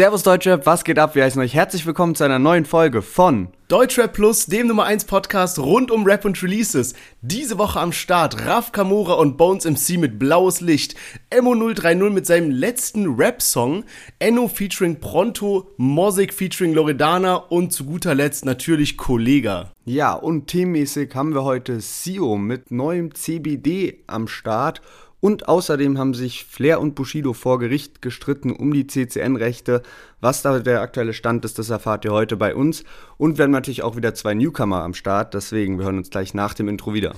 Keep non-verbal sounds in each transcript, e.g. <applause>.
Servus Deutschrap, was geht ab? Wir heißen euch herzlich willkommen zu einer neuen Folge von Deutschrap Plus, dem Nummer 1 Podcast rund um Rap und Releases. Diese Woche am Start Raf Kamora und Bones MC mit Blaues Licht, Emo030 mit seinem letzten Rap-Song, Enno featuring Pronto, Mosik featuring Loredana und zu guter Letzt natürlich Kollega. Ja, und themenmäßig haben wir heute Sio mit neuem CBD am Start und außerdem haben sich Flair und Bushido vor Gericht gestritten um die CCN-Rechte. Was da der aktuelle Stand ist, das erfahrt ihr heute bei uns. Und wir haben natürlich auch wieder zwei Newcomer am Start. Deswegen, wir hören uns gleich nach dem Intro wieder.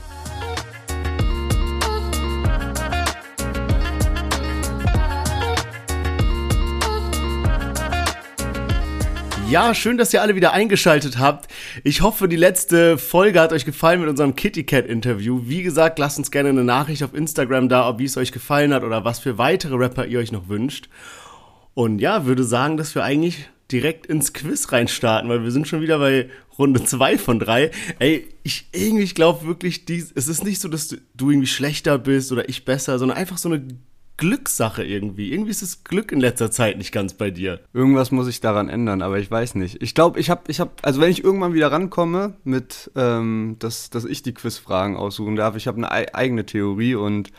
Ja, schön, dass ihr alle wieder eingeschaltet habt. Ich hoffe, die letzte Folge hat euch gefallen mit unserem Kitty Cat Interview. Wie gesagt, lasst uns gerne eine Nachricht auf Instagram da, ob wie es euch gefallen hat oder was für weitere Rapper ihr euch noch wünscht. Und ja, würde sagen, dass wir eigentlich direkt ins Quiz reinstarten, weil wir sind schon wieder bei Runde 2 von 3. Ey, ich irgendwie glaube wirklich, dies, es ist nicht so, dass du, du irgendwie schlechter bist oder ich besser, sondern einfach so eine Glückssache irgendwie. Irgendwie ist das Glück in letzter Zeit nicht ganz bei dir. Irgendwas muss ich daran ändern, aber ich weiß nicht. Ich glaube, ich habe, ich habe, also wenn ich irgendwann wieder rankomme mit, ähm, dass, dass ich die Quizfragen aussuchen darf, ich habe eine eigene Theorie und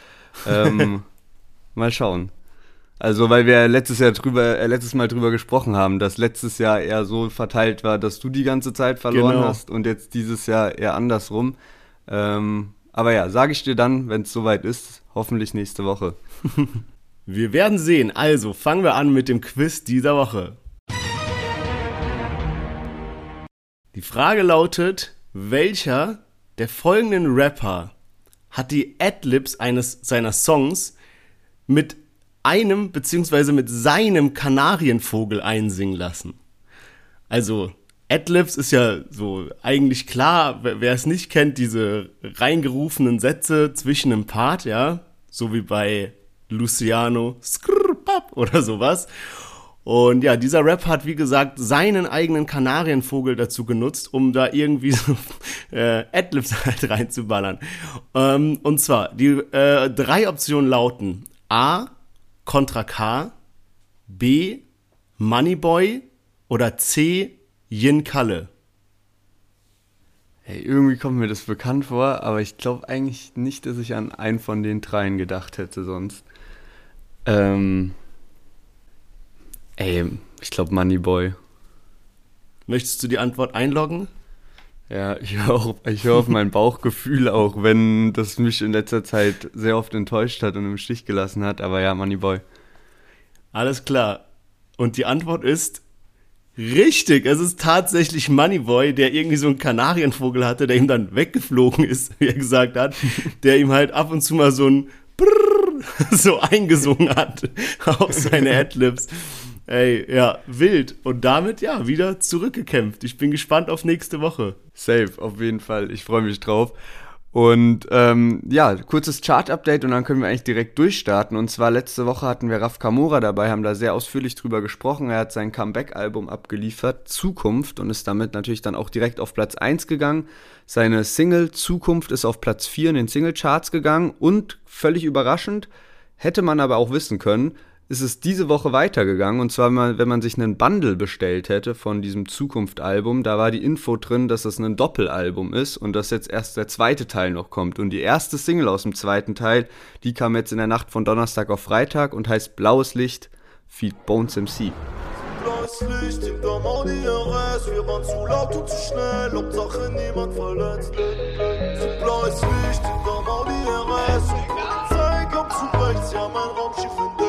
ähm, <laughs> mal schauen. Also, weil wir letztes Jahr drüber, äh, letztes Mal drüber gesprochen haben, dass letztes Jahr eher so verteilt war, dass du die ganze Zeit verloren genau. hast und jetzt dieses Jahr eher andersrum. Ähm, aber ja, sage ich dir dann, wenn es soweit ist, hoffentlich nächste Woche. <laughs> wir werden sehen. Also fangen wir an mit dem Quiz dieser Woche. Die Frage lautet, welcher der folgenden Rapper hat die Adlibs eines seiner Songs mit einem bzw. mit seinem Kanarienvogel einsingen lassen? Also Adlibs ist ja so eigentlich klar, wer es nicht kennt, diese reingerufenen Sätze zwischen einem Part, ja, so wie bei Luciano oder sowas. Und ja, dieser Rap hat, wie gesagt, seinen eigenen Kanarienvogel dazu genutzt, um da irgendwie so <laughs> äh, Adlibs <laughs> halt reinzuballern. Ähm, und zwar, die äh, drei Optionen lauten A, Contra K, B, Moneyboy oder C, Yin Kalle. Hey, irgendwie kommt mir das bekannt vor, aber ich glaube eigentlich nicht, dass ich an einen von den dreien gedacht hätte sonst. Ähm. Ey, ich glaube Moneyboy. Möchtest du die Antwort einloggen? Ja, ich höre auf, hör auf mein <laughs> Bauchgefühl auch, wenn das mich in letzter Zeit sehr oft enttäuscht hat und im Stich gelassen hat, aber ja, Moneyboy. Alles klar. Und die Antwort ist Richtig, es ist tatsächlich Moneyboy, der irgendwie so einen Kanarienvogel hatte, der ihm dann weggeflogen ist, <laughs> wie er gesagt hat, der ihm halt ab und zu mal so ein Brrr so eingesungen hat <laughs> auf seine Adlibs. Ey, ja, wild. Und damit, ja, wieder zurückgekämpft. Ich bin gespannt auf nächste Woche. Safe, auf jeden Fall. Ich freue mich drauf. Und ähm, ja, kurzes Chart-Update und dann können wir eigentlich direkt durchstarten. Und zwar letzte Woche hatten wir Raf Kamora dabei, haben da sehr ausführlich drüber gesprochen. Er hat sein Comeback-Album abgeliefert, Zukunft, und ist damit natürlich dann auch direkt auf Platz 1 gegangen. Seine Single Zukunft ist auf Platz 4 in den Single-Charts gegangen und völlig überraschend, hätte man aber auch wissen können, ist es diese Woche weitergegangen. Und zwar, wenn man sich einen Bundle bestellt hätte von diesem Zukunft-Album, da war die Info drin, dass es ein Doppelalbum ist und dass jetzt erst der zweite Teil noch kommt. Und die erste Single aus dem zweiten Teil, die kam jetzt in der Nacht von Donnerstag auf Freitag und heißt Blaues Licht, Feed Bones MC. Blaues Licht hinter Audi wir waren zu laut und zu schnell, Hauptsache niemand verletzt. Blaues Licht hinter Audi RS, Polizei zu rechts, ja mein Raumschiff entdeckt.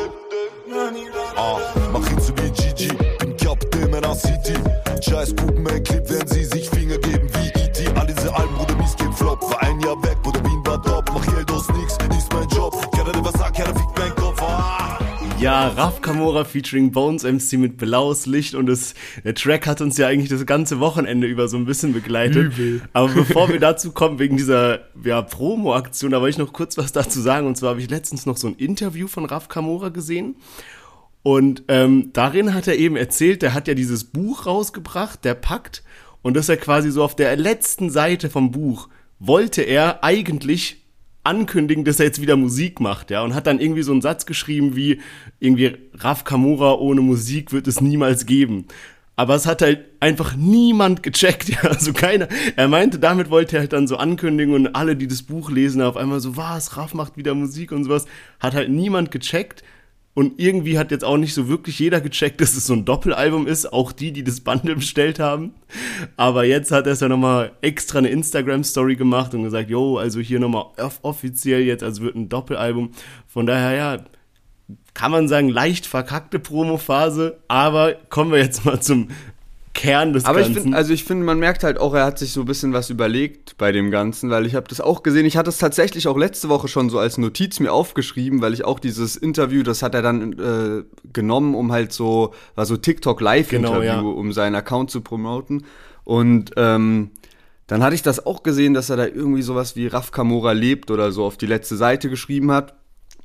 Ah, mach ihn zu wie Gigi, bin Captain meiner City. Scheiß mein Clip, wenn sie sich Finger geben wie E.T. All diese Alben, Bruder, mies geht flop. War ein Jahr weg, Bruder, Wien war top. Mach Geld aus nix, ist mein Job. Keiner, der was sagt, keiner fickt mein Kopf. Ah. Ja, Raf Kamora featuring Bones MC mit blaues Licht und das, der Track hat uns ja eigentlich das ganze Wochenende über so ein bisschen begleitet. Übel. Aber <laughs> bevor wir dazu kommen, wegen dieser ja, Promo-Aktion, da wollte ich noch kurz was dazu sagen. Und zwar habe ich letztens noch so ein Interview von Raf Kamora gesehen. Und ähm, darin hat er eben erzählt, der hat ja dieses Buch rausgebracht, der Pakt, und dass er quasi so auf der letzten Seite vom Buch wollte er eigentlich ankündigen, dass er jetzt wieder Musik macht, ja, und hat dann irgendwie so einen Satz geschrieben wie irgendwie Raf Kamura ohne Musik wird es niemals geben. Aber es hat halt einfach niemand gecheckt, <laughs> ja, also keiner. Er meinte, damit wollte er halt dann so ankündigen und alle, die das Buch lesen, auf einmal so, was, Raf macht wieder Musik und sowas, hat halt niemand gecheckt. Und irgendwie hat jetzt auch nicht so wirklich jeder gecheckt, dass es so ein Doppelalbum ist, auch die, die das Bundle bestellt haben. Aber jetzt hat er es ja nochmal extra eine Instagram-Story gemacht und gesagt, yo, also hier nochmal offiziell jetzt, also wird ein Doppelalbum. Von daher, ja, kann man sagen, leicht verkackte Promophase, aber kommen wir jetzt mal zum Kern des Aber Ganzen. ich finde, also ich finde, man merkt halt auch, er hat sich so ein bisschen was überlegt bei dem Ganzen, weil ich habe das auch gesehen. Ich hatte es tatsächlich auch letzte Woche schon so als Notiz mir aufgeschrieben, weil ich auch dieses Interview, das hat er dann äh, genommen, um halt so, war so TikTok Live-Interview, Genau, ja. um seinen Account zu promoten. Und ähm, dann hatte ich das auch gesehen, dass er da irgendwie sowas wie Raf Kamora lebt oder so auf die letzte Seite geschrieben hat.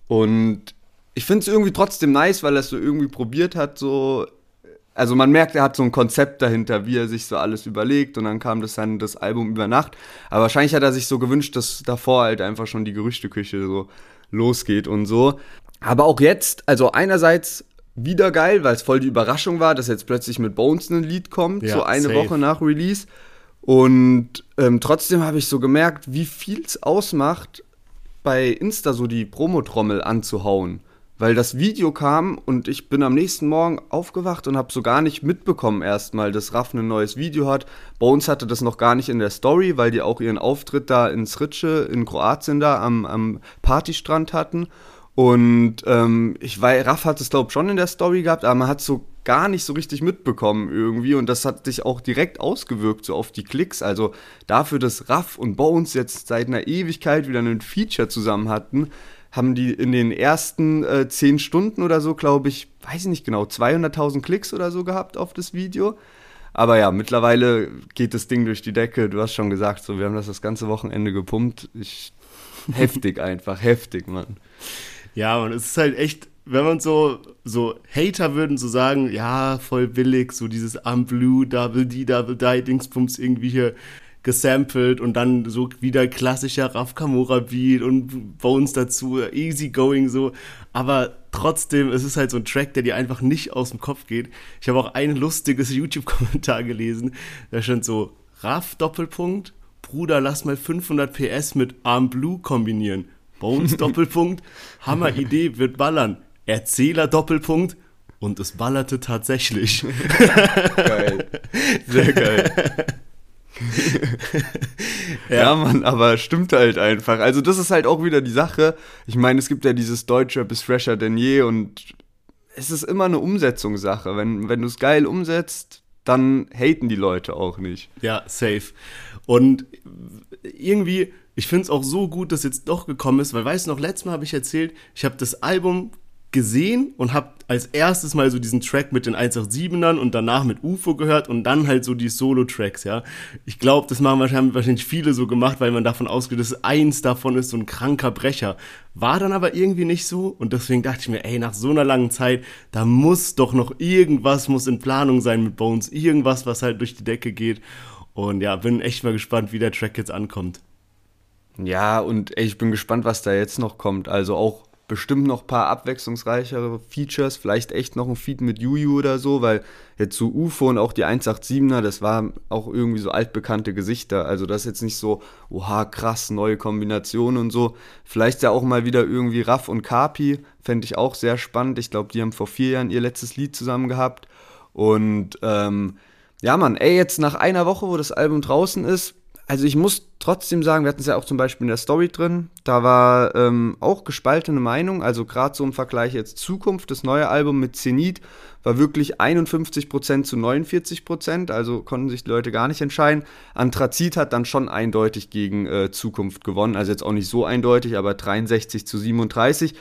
Und ich finde es irgendwie trotzdem nice, weil er es so irgendwie probiert hat, so. Also man merkt, er hat so ein Konzept dahinter, wie er sich so alles überlegt und dann kam das dann das Album über Nacht. Aber wahrscheinlich hat er sich so gewünscht, dass davor halt einfach schon die Gerüchteküche so losgeht und so. Aber auch jetzt, also einerseits wieder geil, weil es voll die Überraschung war, dass jetzt plötzlich mit Bones ein Lied kommt, Ja, so eine safe. Woche nach Release. Und ähm, trotzdem habe ich so gemerkt, wie viel es ausmacht, bei Insta so die Promotrommel anzuhauen. Weil das Video kam und ich bin am nächsten Morgen aufgewacht und habe so gar nicht mitbekommen erstmal, dass Raff ein neues Video hat. Bones hatte das noch gar nicht in der Story, weil die auch ihren Auftritt da in Sritsche in Kroatien da am, am Partystrand hatten. Und ähm, ich weiß, Raff hat es glaube ich schon in der Story gehabt, aber man hat so gar nicht so richtig mitbekommen irgendwie und das hat sich auch direkt ausgewirkt so auf die Klicks. Also dafür, dass Raff und Bones jetzt seit einer Ewigkeit wieder ein Feature zusammen hatten, haben die in den ersten äh, zehn Stunden oder so, glaube ich, weiß ich nicht genau, 200.000 Klicks oder so gehabt auf das Video. Aber ja, mittlerweile geht das Ding durch die Decke. Du hast schon gesagt, so wir haben das das ganze Wochenende gepumpt. Ich, <laughs> heftig einfach, heftig, Mann. Ja, und es ist halt echt, wenn man so, so Hater würden so sagen, ja, voll billig, so dieses I'm Blue, Double D, Double Die, Dingsbums irgendwie hier gesampelt und dann so wieder klassischer Raf Kamora Beat und Bones dazu, easy going so, aber trotzdem, es ist halt so ein Track, der dir einfach nicht aus dem Kopf geht. Ich habe auch ein lustiges <laughs> YouTube-Kommentar gelesen, da stand so, Raf Doppelpunkt, Bruder, lass mal 500 PS mit Arm Blue kombinieren. Bones <laughs> Doppelpunkt, Hammer Idee, wird ballern. Erzähler Doppelpunkt und es ballerte tatsächlich. <laughs> Geil. Sehr geil. <laughs> ja. Mann, aber stimmt halt einfach. Also, das ist halt auch wieder die Sache. Ich meine, es gibt ja dieses Deutsche bis fresher denn je und es ist immer eine Umsetzungssache. Wenn, wenn du es geil umsetzt, dann haten die Leute auch nicht. Ja, safe. Und irgendwie, ich finde es auch so gut, dass jetzt doch gekommen ist, weil weißt du noch, letztes Mal habe ich erzählt, ich habe das Album gesehen und habe als erstes mal so diesen Track mit den 187ern und danach mit UFO gehört und dann halt so die Solo-Tracks, ja. Ich glaube, das machen wahrscheinlich, wahrscheinlich viele so gemacht, weil man davon ausgeht, dass eins davon ist so ein kranker Brecher. War dann aber irgendwie nicht so und deswegen dachte ich mir, ey, nach so einer langen Zeit, da muss doch noch irgendwas, muss in Planung sein mit Bones, irgendwas, was halt durch die Decke geht. Und ja, bin echt mal gespannt, wie der Track jetzt ankommt. Ja, und ey, ich bin gespannt, was da jetzt noch kommt. Also auch bestimmt noch ein paar abwechslungsreichere Features, vielleicht echt noch ein Feed mit Juju oder so, weil jetzt so UFO und auch die 187er, das war auch irgendwie so altbekannte Gesichter. Also das ist jetzt nicht so, oha, krass, neue Kombination und so. Vielleicht ja auch mal wieder irgendwie Raff und Kapi, fände ich auch sehr spannend. Ich glaube, die haben vor vier Jahren ihr letztes Lied zusammen gehabt. Und ähm, ja, Mann, ey, jetzt nach einer Woche, wo das Album draußen ist, also ich muss trotzdem sagen, wir hatten es ja auch zum Beispiel in der Story drin, da war ähm, auch gespaltene Meinung, also gerade so im Vergleich jetzt Zukunft, das neue Album mit Zenit war wirklich 51% zu 49%, also konnten sich die Leute gar nicht entscheiden. Anthrazit hat dann schon eindeutig gegen äh, Zukunft gewonnen, also jetzt auch nicht so eindeutig, aber 63 zu 37.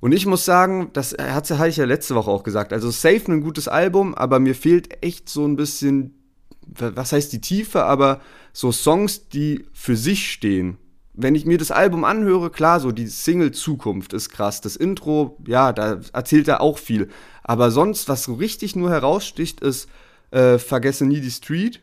Und ich muss sagen, das hatte ich ja letzte Woche auch gesagt, also safe ein gutes Album, aber mir fehlt echt so ein bisschen was heißt die Tiefe, aber so Songs, die für sich stehen. Wenn ich mir das Album anhöre, klar, so die Single Zukunft ist krass. Das Intro, ja, da erzählt er auch viel. Aber sonst, was so richtig nur heraussticht, ist äh, Vergesse nie die Street.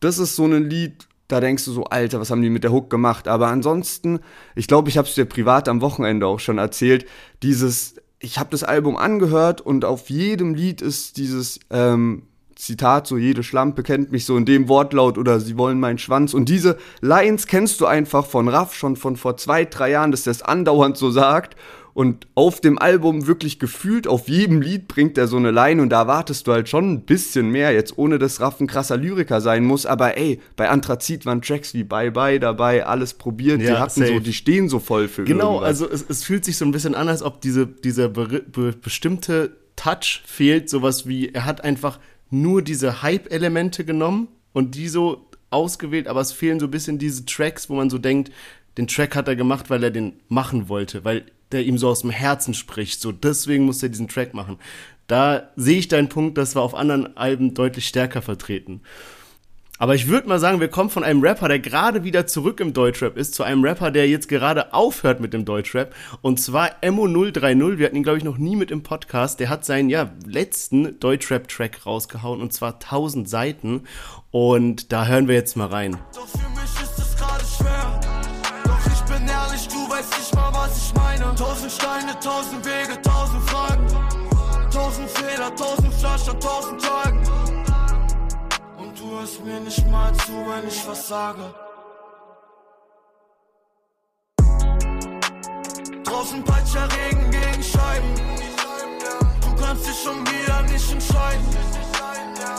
Das ist so ein Lied, da denkst du so, Alter, was haben die mit der Hook gemacht? Aber ansonsten, ich glaube, ich habe es dir privat am Wochenende auch schon erzählt, dieses, ich habe das Album angehört und auf jedem Lied ist dieses ähm, Zitat, so jede Schlampe kennt mich so in dem Wortlaut oder sie wollen meinen Schwanz. Und diese Lines kennst du einfach von Raff schon von vor zwei, drei Jahren, dass der es andauernd so sagt. Und auf dem Album wirklich gefühlt, auf jedem Lied bringt er so eine Line und da erwartest du halt schon ein bisschen mehr, jetzt ohne dass Raff ein krasser Lyriker sein muss, aber ey, bei Anthrazit waren Tracks wie Bye Bye dabei, alles probiert, ja, die hatten safe. so, die stehen so voll für Genau, irgendwas. also es, es, fühlt sich so ein bisschen an, als ob diese, dieser be be bestimmte Touch fehlt, sowas wie, er hat einfach nur diese Hype-Elemente genommen und die so ausgewählt, aber es fehlen so ein bisschen diese Tracks, wo man so denkt, den Track hat er gemacht, weil er den machen wollte, weil der ihm so aus dem Herzen spricht. So, deswegen muss er diesen Track machen. Da sehe ich deinen Punkt, das war auf anderen Alben deutlich stärker vertreten. Aber ich würde mal sagen, wir kommen von einem Rapper, der gerade wieder zurück im Deutschrap ist, zu einem Rapper, der jetzt gerade aufhört mit dem Deutschrap. Und zwar Emo030. Wir hatten ihn, glaube ich, noch nie mit im Podcast. Der hat seinen, ja, letzten Deutschrap-Track rausgehauen. Und zwar 1000 Seiten. Und da hören wir jetzt mal rein. Doch für mich ist es gerade schwer. Doch ich bin ehrlich, du weißt nicht mal, was ich meine. Tausend Steine, tausend Wege, tausend Fragen. Tausend Fehler, tausend Flaschen, tausend Tagen hörst mir nicht mal zu, wenn ich was sage. Draußen peitscht der Regen gegen Scheiben. Du kannst dich schon wieder nicht entscheiden.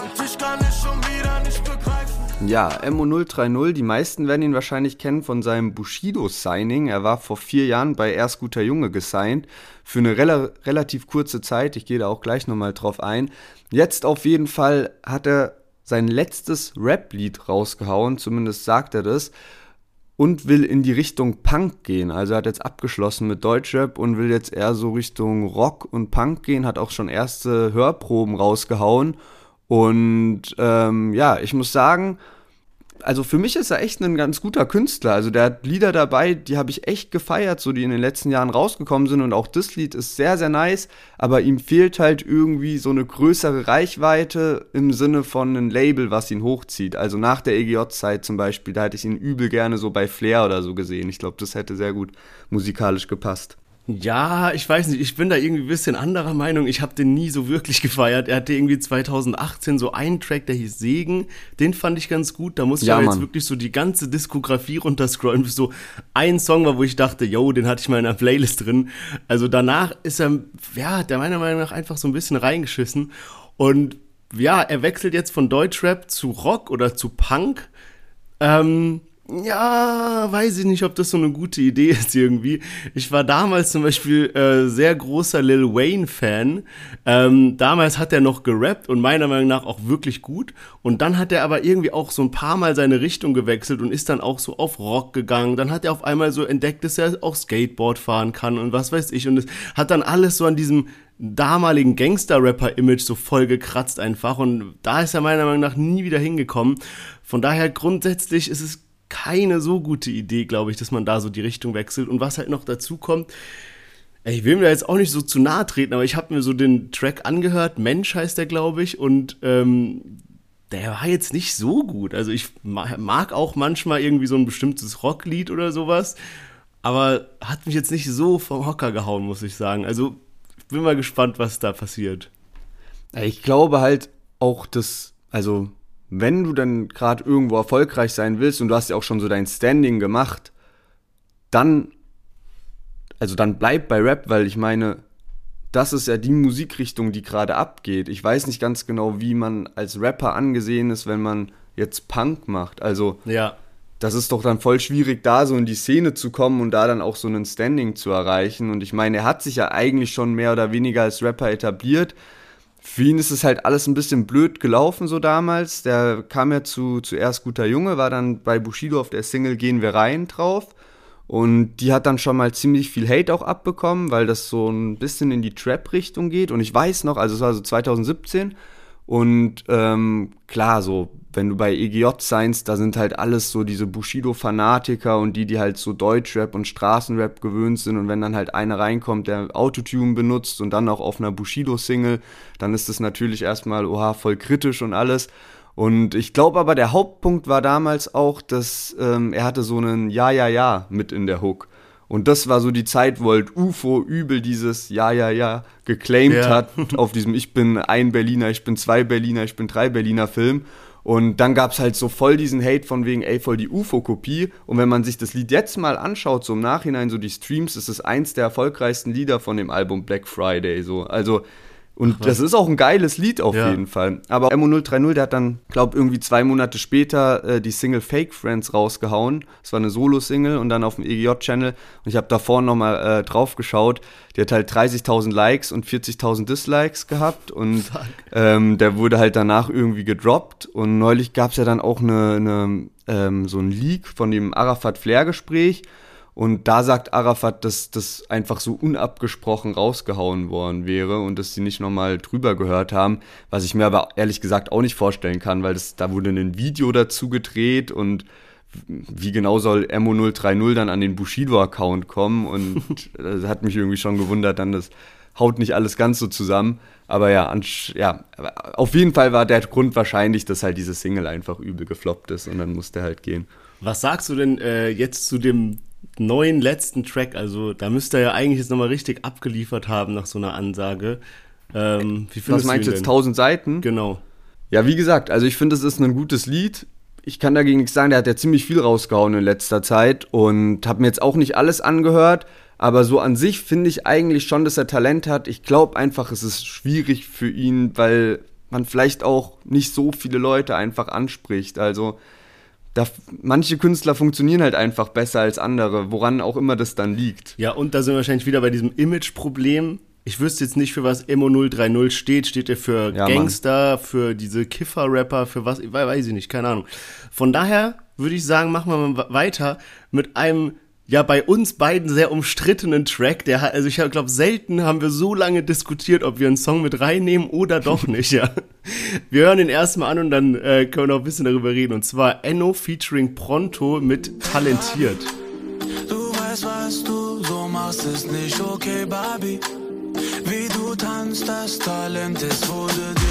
Und ich kann dich schon wieder nicht begreifen. Ja, MO030, die meisten werden ihn wahrscheinlich kennen von seinem Bushido-Signing. Er war vor vier Jahren bei Erst guter Junge gesigned. Für eine rela relativ kurze Zeit. Ich gehe da auch gleich nochmal drauf ein. Jetzt auf jeden Fall hat er sein letztes Rap-Lied rausgehauen, zumindest sagt er das, und will in die Richtung Punk gehen. Also er hat jetzt abgeschlossen mit Deutschrap und will jetzt eher so Richtung Rock und Punk gehen, hat auch schon erste Hörproben rausgehauen. Und ähm, ja, ich muss sagen, also für mich ist er echt ein ganz guter Künstler. Also der hat Lieder dabei, die habe ich echt gefeiert, so die in den letzten Jahren rausgekommen sind. Und auch das Lied ist sehr, sehr nice. Aber ihm fehlt halt irgendwie so eine größere Reichweite im Sinne von einem Label, was ihn hochzieht. Also nach der EGJ-Zeit zum Beispiel, da hätte ich ihn übel gerne so bei Flair oder so gesehen. Ich glaube, das hätte sehr gut musikalisch gepasst. Ja, ich weiß nicht, ich bin da irgendwie ein bisschen anderer Meinung. Ich habe den nie so wirklich <laughs> gefeiert. Er hatte irgendwie 2018 so einen Track, der hieß Segen. Den fand ich ganz gut. Da musste ja, ich aber jetzt wirklich so die ganze Diskografie runterscrollen, bis so ein Song war, wo ich dachte, yo, den hatte ich mal in einer Playlist drin. Also danach ist er, ja, der meiner Meinung nach einfach so ein bisschen reingeschissen. Und ja, er wechselt jetzt von Deutschrap zu Rock oder zu Punk. Ähm, ja, weiß ich nicht, ob das so eine gute Idee ist irgendwie. Ich war damals zum Beispiel äh, sehr großer Lil Wayne-Fan. Ähm, damals hat er noch gerappt und meiner Meinung nach auch wirklich gut. Und dann hat er aber irgendwie auch so ein paar Mal seine Richtung gewechselt und ist dann auch so auf Rock gegangen. Dann hat er auf einmal so entdeckt, dass er auch Skateboard fahren kann und was weiß ich. Und es hat dann alles so an diesem damaligen Gangster-Rapper-Image so voll gekratzt einfach. Und da ist er meiner Meinung nach nie wieder hingekommen. Von daher grundsätzlich ist es keine so gute Idee, glaube ich, dass man da so die Richtung wechselt. Und was halt noch dazu kommt, ich will mir da jetzt auch nicht so zu nahe treten, aber ich habe mir so den Track angehört, Mensch heißt der, glaube ich, und ähm, der war jetzt nicht so gut. Also ich mag auch manchmal irgendwie so ein bestimmtes Rocklied oder sowas, aber hat mich jetzt nicht so vom Hocker gehauen, muss ich sagen. Also ich bin mal gespannt, was da passiert. Ich glaube halt auch, dass, also wenn du dann gerade irgendwo erfolgreich sein willst und du hast ja auch schon so dein Standing gemacht, dann, also dann bleib bei Rap, weil ich meine, das ist ja die Musikrichtung, die gerade abgeht. Ich weiß nicht ganz genau, wie man als Rapper angesehen ist, wenn man jetzt Punk macht. Also, ja. das ist doch dann voll schwierig, da so in die Szene zu kommen und da dann auch so einen Standing zu erreichen. Und ich meine, er hat sich ja eigentlich schon mehr oder weniger als Rapper etabliert für ihn ist es halt alles ein bisschen blöd gelaufen so damals. Der kam ja zu zuerst guter Junge, war dann bei Bushido auf der Single Gehen wir rein drauf. Und die hat dann schon mal ziemlich viel Hate auch abbekommen, weil das so ein bisschen in die Trap-Richtung geht. Und ich weiß noch, also es war so 2017. Und ähm, klar, so wenn du bei EGJ seinst, da sind halt alles so diese Bushido-Fanatiker und die, die halt so Deutschrap und Straßenrap gewöhnt sind und wenn dann halt einer reinkommt, der Autotune benutzt und dann auch auf einer Bushido-Single, dann ist das natürlich erstmal, oha, voll kritisch und alles. Und ich glaube aber, der Hauptpunkt war damals auch, dass ähm, er hatte so einen Ja, ja, ja mit in der Hook. Und das war so die Zeit, wo halt UFO übel dieses Ja, ja, ja geclaimed ja. hat auf diesem Ich bin ein Berliner, ich bin zwei Berliner, ich bin drei Berliner Film. Und dann gab es halt so voll diesen Hate von wegen, ey, voll die UFO-Kopie. Und wenn man sich das Lied jetzt mal anschaut, so im Nachhinein, so die Streams, ist es eins der erfolgreichsten Lieder von dem Album Black Friday. So. Also und Ach, das ist auch ein geiles Lied auf ja. jeden Fall. Aber MO030, der hat dann, glaube irgendwie zwei Monate später äh, die Single Fake Friends rausgehauen. Das war eine Solo-Single und dann auf dem EGJ-Channel. Und ich habe davor nochmal äh, drauf geschaut. Die hat halt 30.000 Likes und 40.000 Dislikes gehabt. Und ähm, der wurde halt danach irgendwie gedroppt. Und neulich gab es ja dann auch eine, eine ähm, so ein Leak von dem Arafat-Flair-Gespräch. Und da sagt Arafat, dass das einfach so unabgesprochen rausgehauen worden wäre und dass sie nicht nochmal drüber gehört haben, was ich mir aber ehrlich gesagt auch nicht vorstellen kann, weil das, da wurde ein Video dazu gedreht und wie genau soll Mo030 dann an den Bushido-Account kommen und <laughs> das hat mich irgendwie schon gewundert, dann das haut nicht alles ganz so zusammen. Aber ja, ja, auf jeden Fall war der Grund wahrscheinlich, dass halt diese Single einfach übel gefloppt ist und dann musste halt gehen. Was sagst du denn äh, jetzt zu dem neuen letzten Track, also da müsste er ja eigentlich jetzt nochmal richtig abgeliefert haben nach so einer Ansage. Ähm, wie Was meinst du jetzt, 1000 Seiten? Genau. Ja, wie gesagt, also ich finde, es ist ein gutes Lied. Ich kann dagegen nichts sagen, der hat ja ziemlich viel rausgehauen in letzter Zeit und habe mir jetzt auch nicht alles angehört, aber so an sich finde ich eigentlich schon, dass er Talent hat. Ich glaube einfach, es ist schwierig für ihn, weil man vielleicht auch nicht so viele Leute einfach anspricht. Also da, manche Künstler funktionieren halt einfach besser als andere, woran auch immer das dann liegt. Ja, und da sind wir wahrscheinlich wieder bei diesem Image-Problem. Ich wüsste jetzt nicht, für was Emo 030 steht. Steht er für ja, Gangster, Mann. für diese Kiffer-Rapper, für was? Weiß ich nicht, keine Ahnung. Von daher würde ich sagen, machen wir mal weiter mit einem ja bei uns beiden sehr umstrittenen Track. Der hat, also ich glaube, selten haben wir so lange diskutiert, ob wir einen Song mit reinnehmen oder doch <laughs> nicht. ja, wir hören ihn erstmal an und dann äh, können wir noch ein bisschen darüber reden. Und zwar Enno featuring Pronto mit Talentiert. Du weißt, was du so machst, ist nicht okay, Barbie. Wie du tanzt, das Talent ist, wurde dir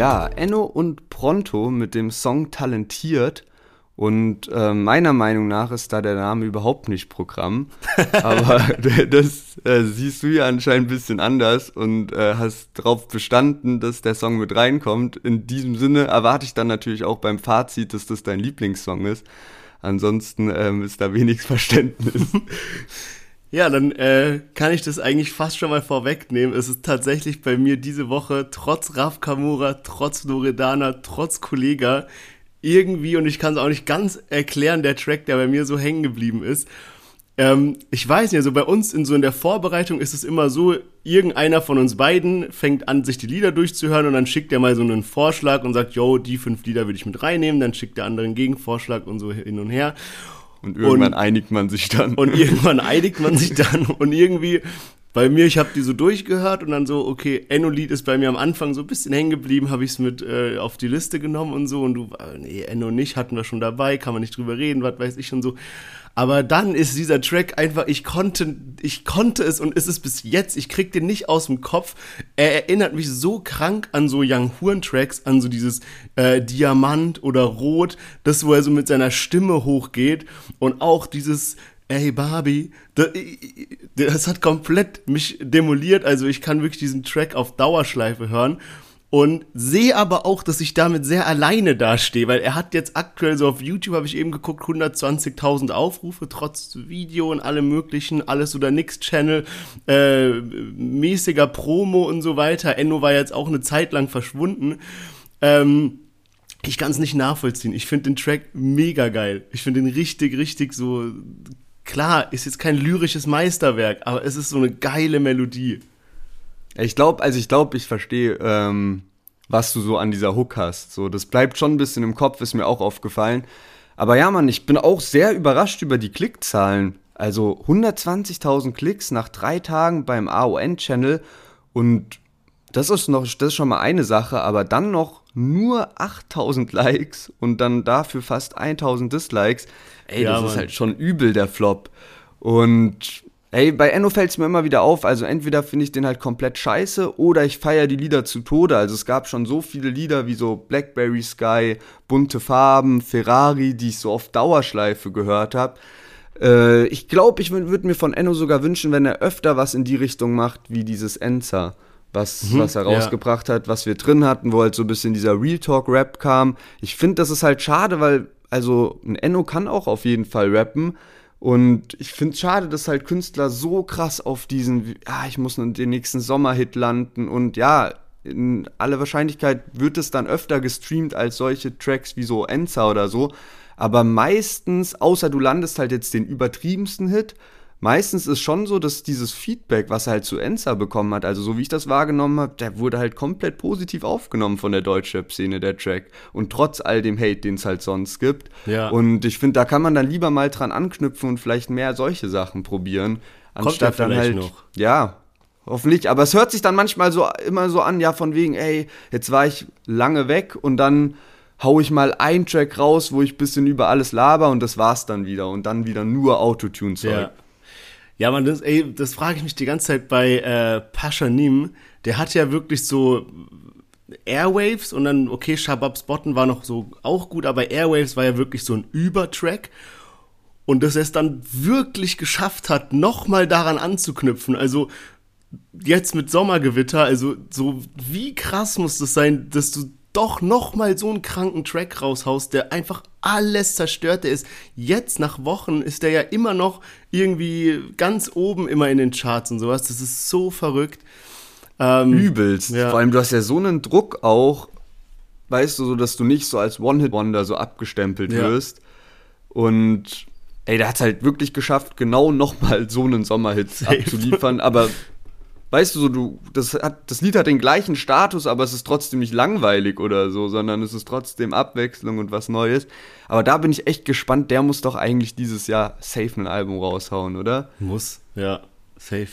Ja, Enno und Pronto mit dem Song Talentiert. Und äh, meiner Meinung nach ist da der Name überhaupt nicht Programm. <laughs> Aber <laughs> das äh, siehst du ja anscheinend ein bisschen anders und äh, hast darauf bestanden, dass der Song mit reinkommt. In diesem Sinne erwarte ich dann natürlich auch beim Fazit, dass das dein Lieblingssong ist. Ansonsten ähm, ist da wenig <laughs> Verständnis. Ja, dann äh, kann ich das eigentlich fast schon mal vorwegnehmen. Es ist tatsächlich bei mir diese Woche trotz Raf Kamura, trotz Loredana, trotz Kollega irgendwie, und ich kann es auch nicht ganz erklären, der Track, der bei mir so hängen geblieben ist. Ähm, ich weiß nicht, also bei uns in so in der Vorbereitung ist es immer so, irgendeiner von uns beiden fängt an, sich die Lieder durchzuhören und dann schickt er mal so einen Vorschlag und sagt, yo, die fünf Lieder will ich mit reinnehmen, dann schickt der andere einen Gegenvorschlag und so hin und her. Und irgendwann und, einigt man sich dann. Und irgendwann einigt man sich dann und irgendwie bei mir, ich habe die so durchgehört und dann so, okay, Enno-Lied ist bei mir am Anfang so ein bisschen hängen geblieben, habe ich es mit äh, auf die Liste genommen und so und du, äh, nee, Enno nicht, hatten wir schon dabei, kann man nicht drüber reden, was weiß ich schon so. Aber dann ist dieser Track einfach, ich konnte, ich konnte es und ist es bis jetzt, ich krieg den nicht aus dem Kopf. Er erinnert mich so krank an so Young Horn Tracks, an so dieses äh, Diamant oder Rot, das wo er so mit seiner Stimme hochgeht und auch dieses Ey Barbie, das hat komplett mich demoliert. Also ich kann wirklich diesen Track auf Dauerschleife hören und sehe aber auch, dass ich damit sehr alleine dastehe, weil er hat jetzt aktuell so auf YouTube, habe ich eben geguckt, 120.000 Aufrufe, trotz Video und allem möglichen, alles oder nix Channel, äh, mäßiger Promo und so weiter. Enno war jetzt auch eine Zeit lang verschwunden. Ähm, ich kann es nicht nachvollziehen. Ich finde den Track mega geil. Ich finde den richtig, richtig so. Klar, ist jetzt kein lyrisches Meisterwerk, aber es ist so eine geile Melodie. Ich glaube, also ich glaube, ich verstehe, ähm, was du so an dieser Hook hast. So, das bleibt schon ein bisschen im Kopf, ist mir auch aufgefallen. Aber ja, Mann, ich bin auch sehr überrascht über die Klickzahlen. Also 120.000 Klicks nach drei Tagen beim AON-Channel und das ist noch, das ist schon mal eine Sache, aber dann noch nur 8000 Likes und dann dafür fast 1000 Dislikes. Ey, ja, das Mann. ist halt schon übel, der Flop. Und ey, bei Enno fällt es mir immer wieder auf. Also entweder finde ich den halt komplett scheiße oder ich feiere die Lieder zu Tode. Also es gab schon so viele Lieder wie so Blackberry Sky, Bunte Farben, Ferrari, die ich so auf Dauerschleife gehört habe. Äh, ich glaube, ich würde mir von Enno sogar wünschen, wenn er öfter was in die Richtung macht, wie dieses Enza was, mhm, was er rausgebracht ja. hat, was wir drin hatten, wo halt so ein bisschen dieser Real Talk Rap kam. Ich finde, das ist halt schade, weil, also, ein Enno kann auch auf jeden Fall rappen. Und ich finde es schade, dass halt Künstler so krass auf diesen, ja, ich muss den nächsten Sommerhit landen und ja, in aller Wahrscheinlichkeit wird es dann öfter gestreamt als solche Tracks wie so Enza oder so. Aber meistens, außer du landest halt jetzt den übertriebensten Hit, meistens ist schon so, dass dieses Feedback, was er halt zu Enza bekommen hat, also so wie ich das wahrgenommen habe, der wurde halt komplett positiv aufgenommen von der Deutschrap-Szene, der Track. Und trotz all dem Hate, den es halt sonst gibt. Ja. Und ich finde, da kann man dann lieber mal dran anknüpfen und vielleicht mehr solche Sachen probieren, anstatt dann halt. Noch. Ja, hoffentlich. Aber es hört sich dann manchmal so immer so an, ja, von wegen, ey, jetzt war ich lange weg und dann hau ich mal einen Track raus, wo ich ein bisschen über alles laber und das war's dann wieder und dann wieder nur Autotune-Zeug. Ja. Ja, man, das, ey, das frage ich mich die ganze Zeit bei äh, Pasha Nim. Der hat ja wirklich so Airwaves und dann, okay, Shababs Botten war noch so auch gut, aber Airwaves war ja wirklich so ein Übertrack. Und dass er es dann wirklich geschafft hat, nochmal daran anzuknüpfen. Also jetzt mit Sommergewitter, also so wie krass muss das sein, dass du doch nochmal so einen kranken Track raushaust, der einfach alles zerstört. Der ist jetzt nach Wochen ist der ja immer noch irgendwie ganz oben immer in den Charts und sowas. Das ist so verrückt. Ähm, Übelst. Ja. Vor allem, du hast ja so einen Druck auch, weißt du, so dass du nicht so als One-Hit-Wonder so abgestempelt ja. wirst. Und ey, der hat es halt wirklich geschafft, genau nochmal so einen Sommerhit abzuliefern. Aber weißt du, so, du, das, hat, das Lied hat den gleichen Status, aber es ist trotzdem nicht langweilig oder so, sondern es ist trotzdem Abwechslung und was Neues. Aber da bin ich echt gespannt, der muss doch eigentlich dieses Jahr safe ein Album raushauen, oder? Muss, ja, safe.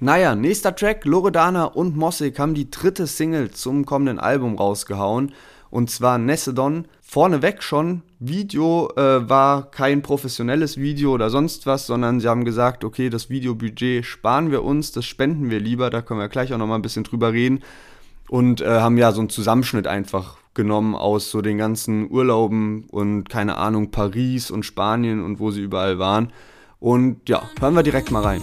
Naja, nächster Track, Loredana und Mossig haben die dritte Single zum kommenden Album rausgehauen. Und zwar Nessedon. Vorneweg schon, Video äh, war kein professionelles Video oder sonst was, sondern sie haben gesagt, okay, das Videobudget sparen wir uns, das spenden wir lieber, da können wir gleich auch nochmal ein bisschen drüber reden. Und äh, haben ja so einen Zusammenschnitt einfach genommen aus so den ganzen Urlauben und keine Ahnung, Paris und Spanien und wo sie überall waren. Und ja, hören wir direkt mal rein.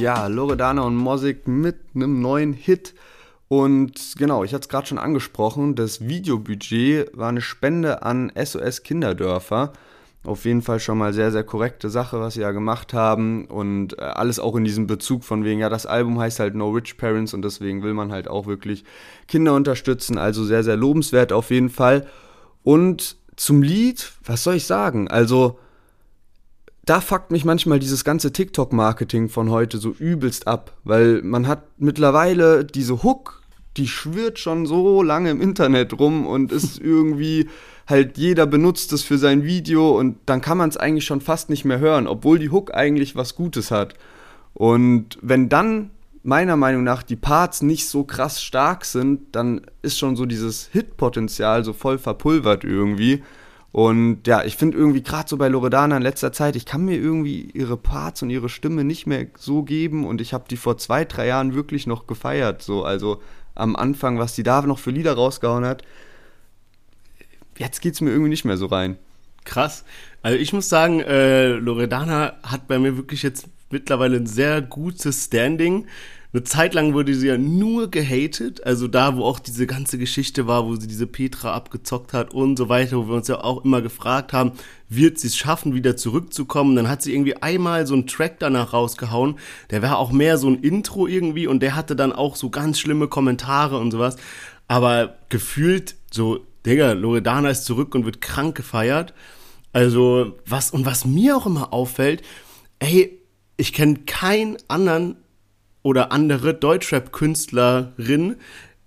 Ja, Loredana und Mosik mit einem neuen Hit. Und genau, ich hatte es gerade schon angesprochen, das Videobudget war eine Spende an SOS Kinderdörfer. Auf jeden Fall schon mal sehr, sehr korrekte Sache, was sie ja gemacht haben. Und äh, alles auch in diesem Bezug von wegen, ja, das Album heißt halt No Rich Parents und deswegen will man halt auch wirklich Kinder unterstützen. Also sehr, sehr lobenswert auf jeden Fall. Und zum Lied, was soll ich sagen? Also, da fuckt mich manchmal dieses ganze TikTok-Marketing von heute so übelst ab, weil man hat mittlerweile diese Hook, die schwirrt schon so lange im Internet rum und ist <laughs> irgendwie halt jeder benutzt es für sein Video und dann kann man es eigentlich schon fast nicht mehr hören, obwohl die Hook eigentlich was Gutes hat. Und wenn dann meiner Meinung nach die Parts nicht so krass stark sind, dann ist schon so dieses Hit-Potenzial so voll verpulvert irgendwie. Und ja, ich finde irgendwie gerade so bei Loredana in letzter Zeit, ich kann mir irgendwie ihre Parts und ihre Stimme nicht mehr so geben und ich habe die vor zwei, drei Jahren wirklich noch gefeiert. So, also am Anfang, was die da noch für Lieder rausgehauen hat. Jetzt geht es mir irgendwie nicht mehr so rein. Krass. Also ich muss sagen, äh, Loredana hat bei mir wirklich jetzt mittlerweile ein sehr gutes Standing. Eine Zeit lang wurde sie ja nur gehatet, also da, wo auch diese ganze Geschichte war, wo sie diese Petra abgezockt hat und so weiter, wo wir uns ja auch immer gefragt haben, wird sie es schaffen, wieder zurückzukommen? Dann hat sie irgendwie einmal so einen Track danach rausgehauen, der war auch mehr so ein Intro irgendwie und der hatte dann auch so ganz schlimme Kommentare und sowas. aber gefühlt so, Digga, Loredana ist zurück und wird krank gefeiert. Also, was, und was mir auch immer auffällt, ey, ich kenne keinen anderen oder andere Deutschrap-Künstlerin,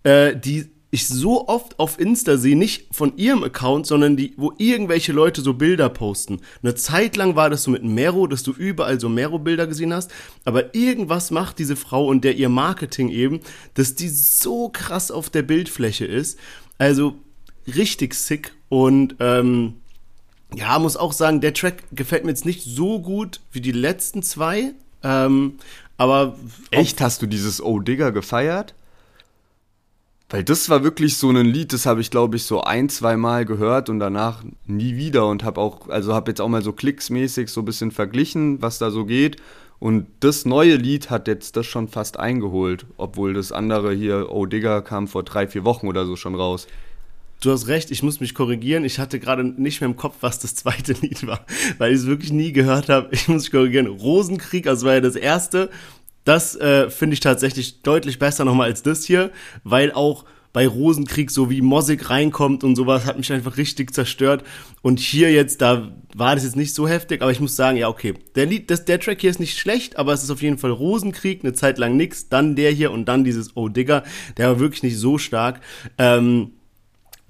äh, die ich so oft auf Insta sehe, nicht von ihrem Account, sondern die, wo irgendwelche Leute so Bilder posten. Eine Zeit lang war das so mit Mero, dass du überall so Mero-Bilder gesehen hast, aber irgendwas macht diese Frau und der ihr Marketing eben, dass die so krass auf der Bildfläche ist. Also richtig sick und ähm, ja, muss auch sagen, der Track gefällt mir jetzt nicht so gut wie die letzten zwei. Ähm, aber. Echt? Hast du dieses Oh Digger gefeiert? Weil das war wirklich so ein Lied, das habe ich glaube ich so ein, zwei Mal gehört und danach nie wieder und habe auch, also habe jetzt auch mal so klicksmäßig so ein bisschen verglichen, was da so geht. Und das neue Lied hat jetzt das schon fast eingeholt, obwohl das andere hier, Oh Digger, kam vor drei, vier Wochen oder so schon raus. Du hast recht, ich muss mich korrigieren. Ich hatte gerade nicht mehr im Kopf, was das zweite <laughs> Lied war, weil ich es wirklich nie gehört habe. Ich muss mich korrigieren. Rosenkrieg, also war ja das erste. Das äh, finde ich tatsächlich deutlich besser nochmal als das hier, weil auch bei Rosenkrieg so wie Mosik reinkommt und sowas hat mich einfach richtig zerstört. Und hier jetzt, da war das jetzt nicht so heftig, aber ich muss sagen, ja, okay. Der, Lied, das, der Track hier ist nicht schlecht, aber es ist auf jeden Fall Rosenkrieg, eine Zeit lang nix, dann der hier und dann dieses Oh Digger, der war wirklich nicht so stark. Ähm,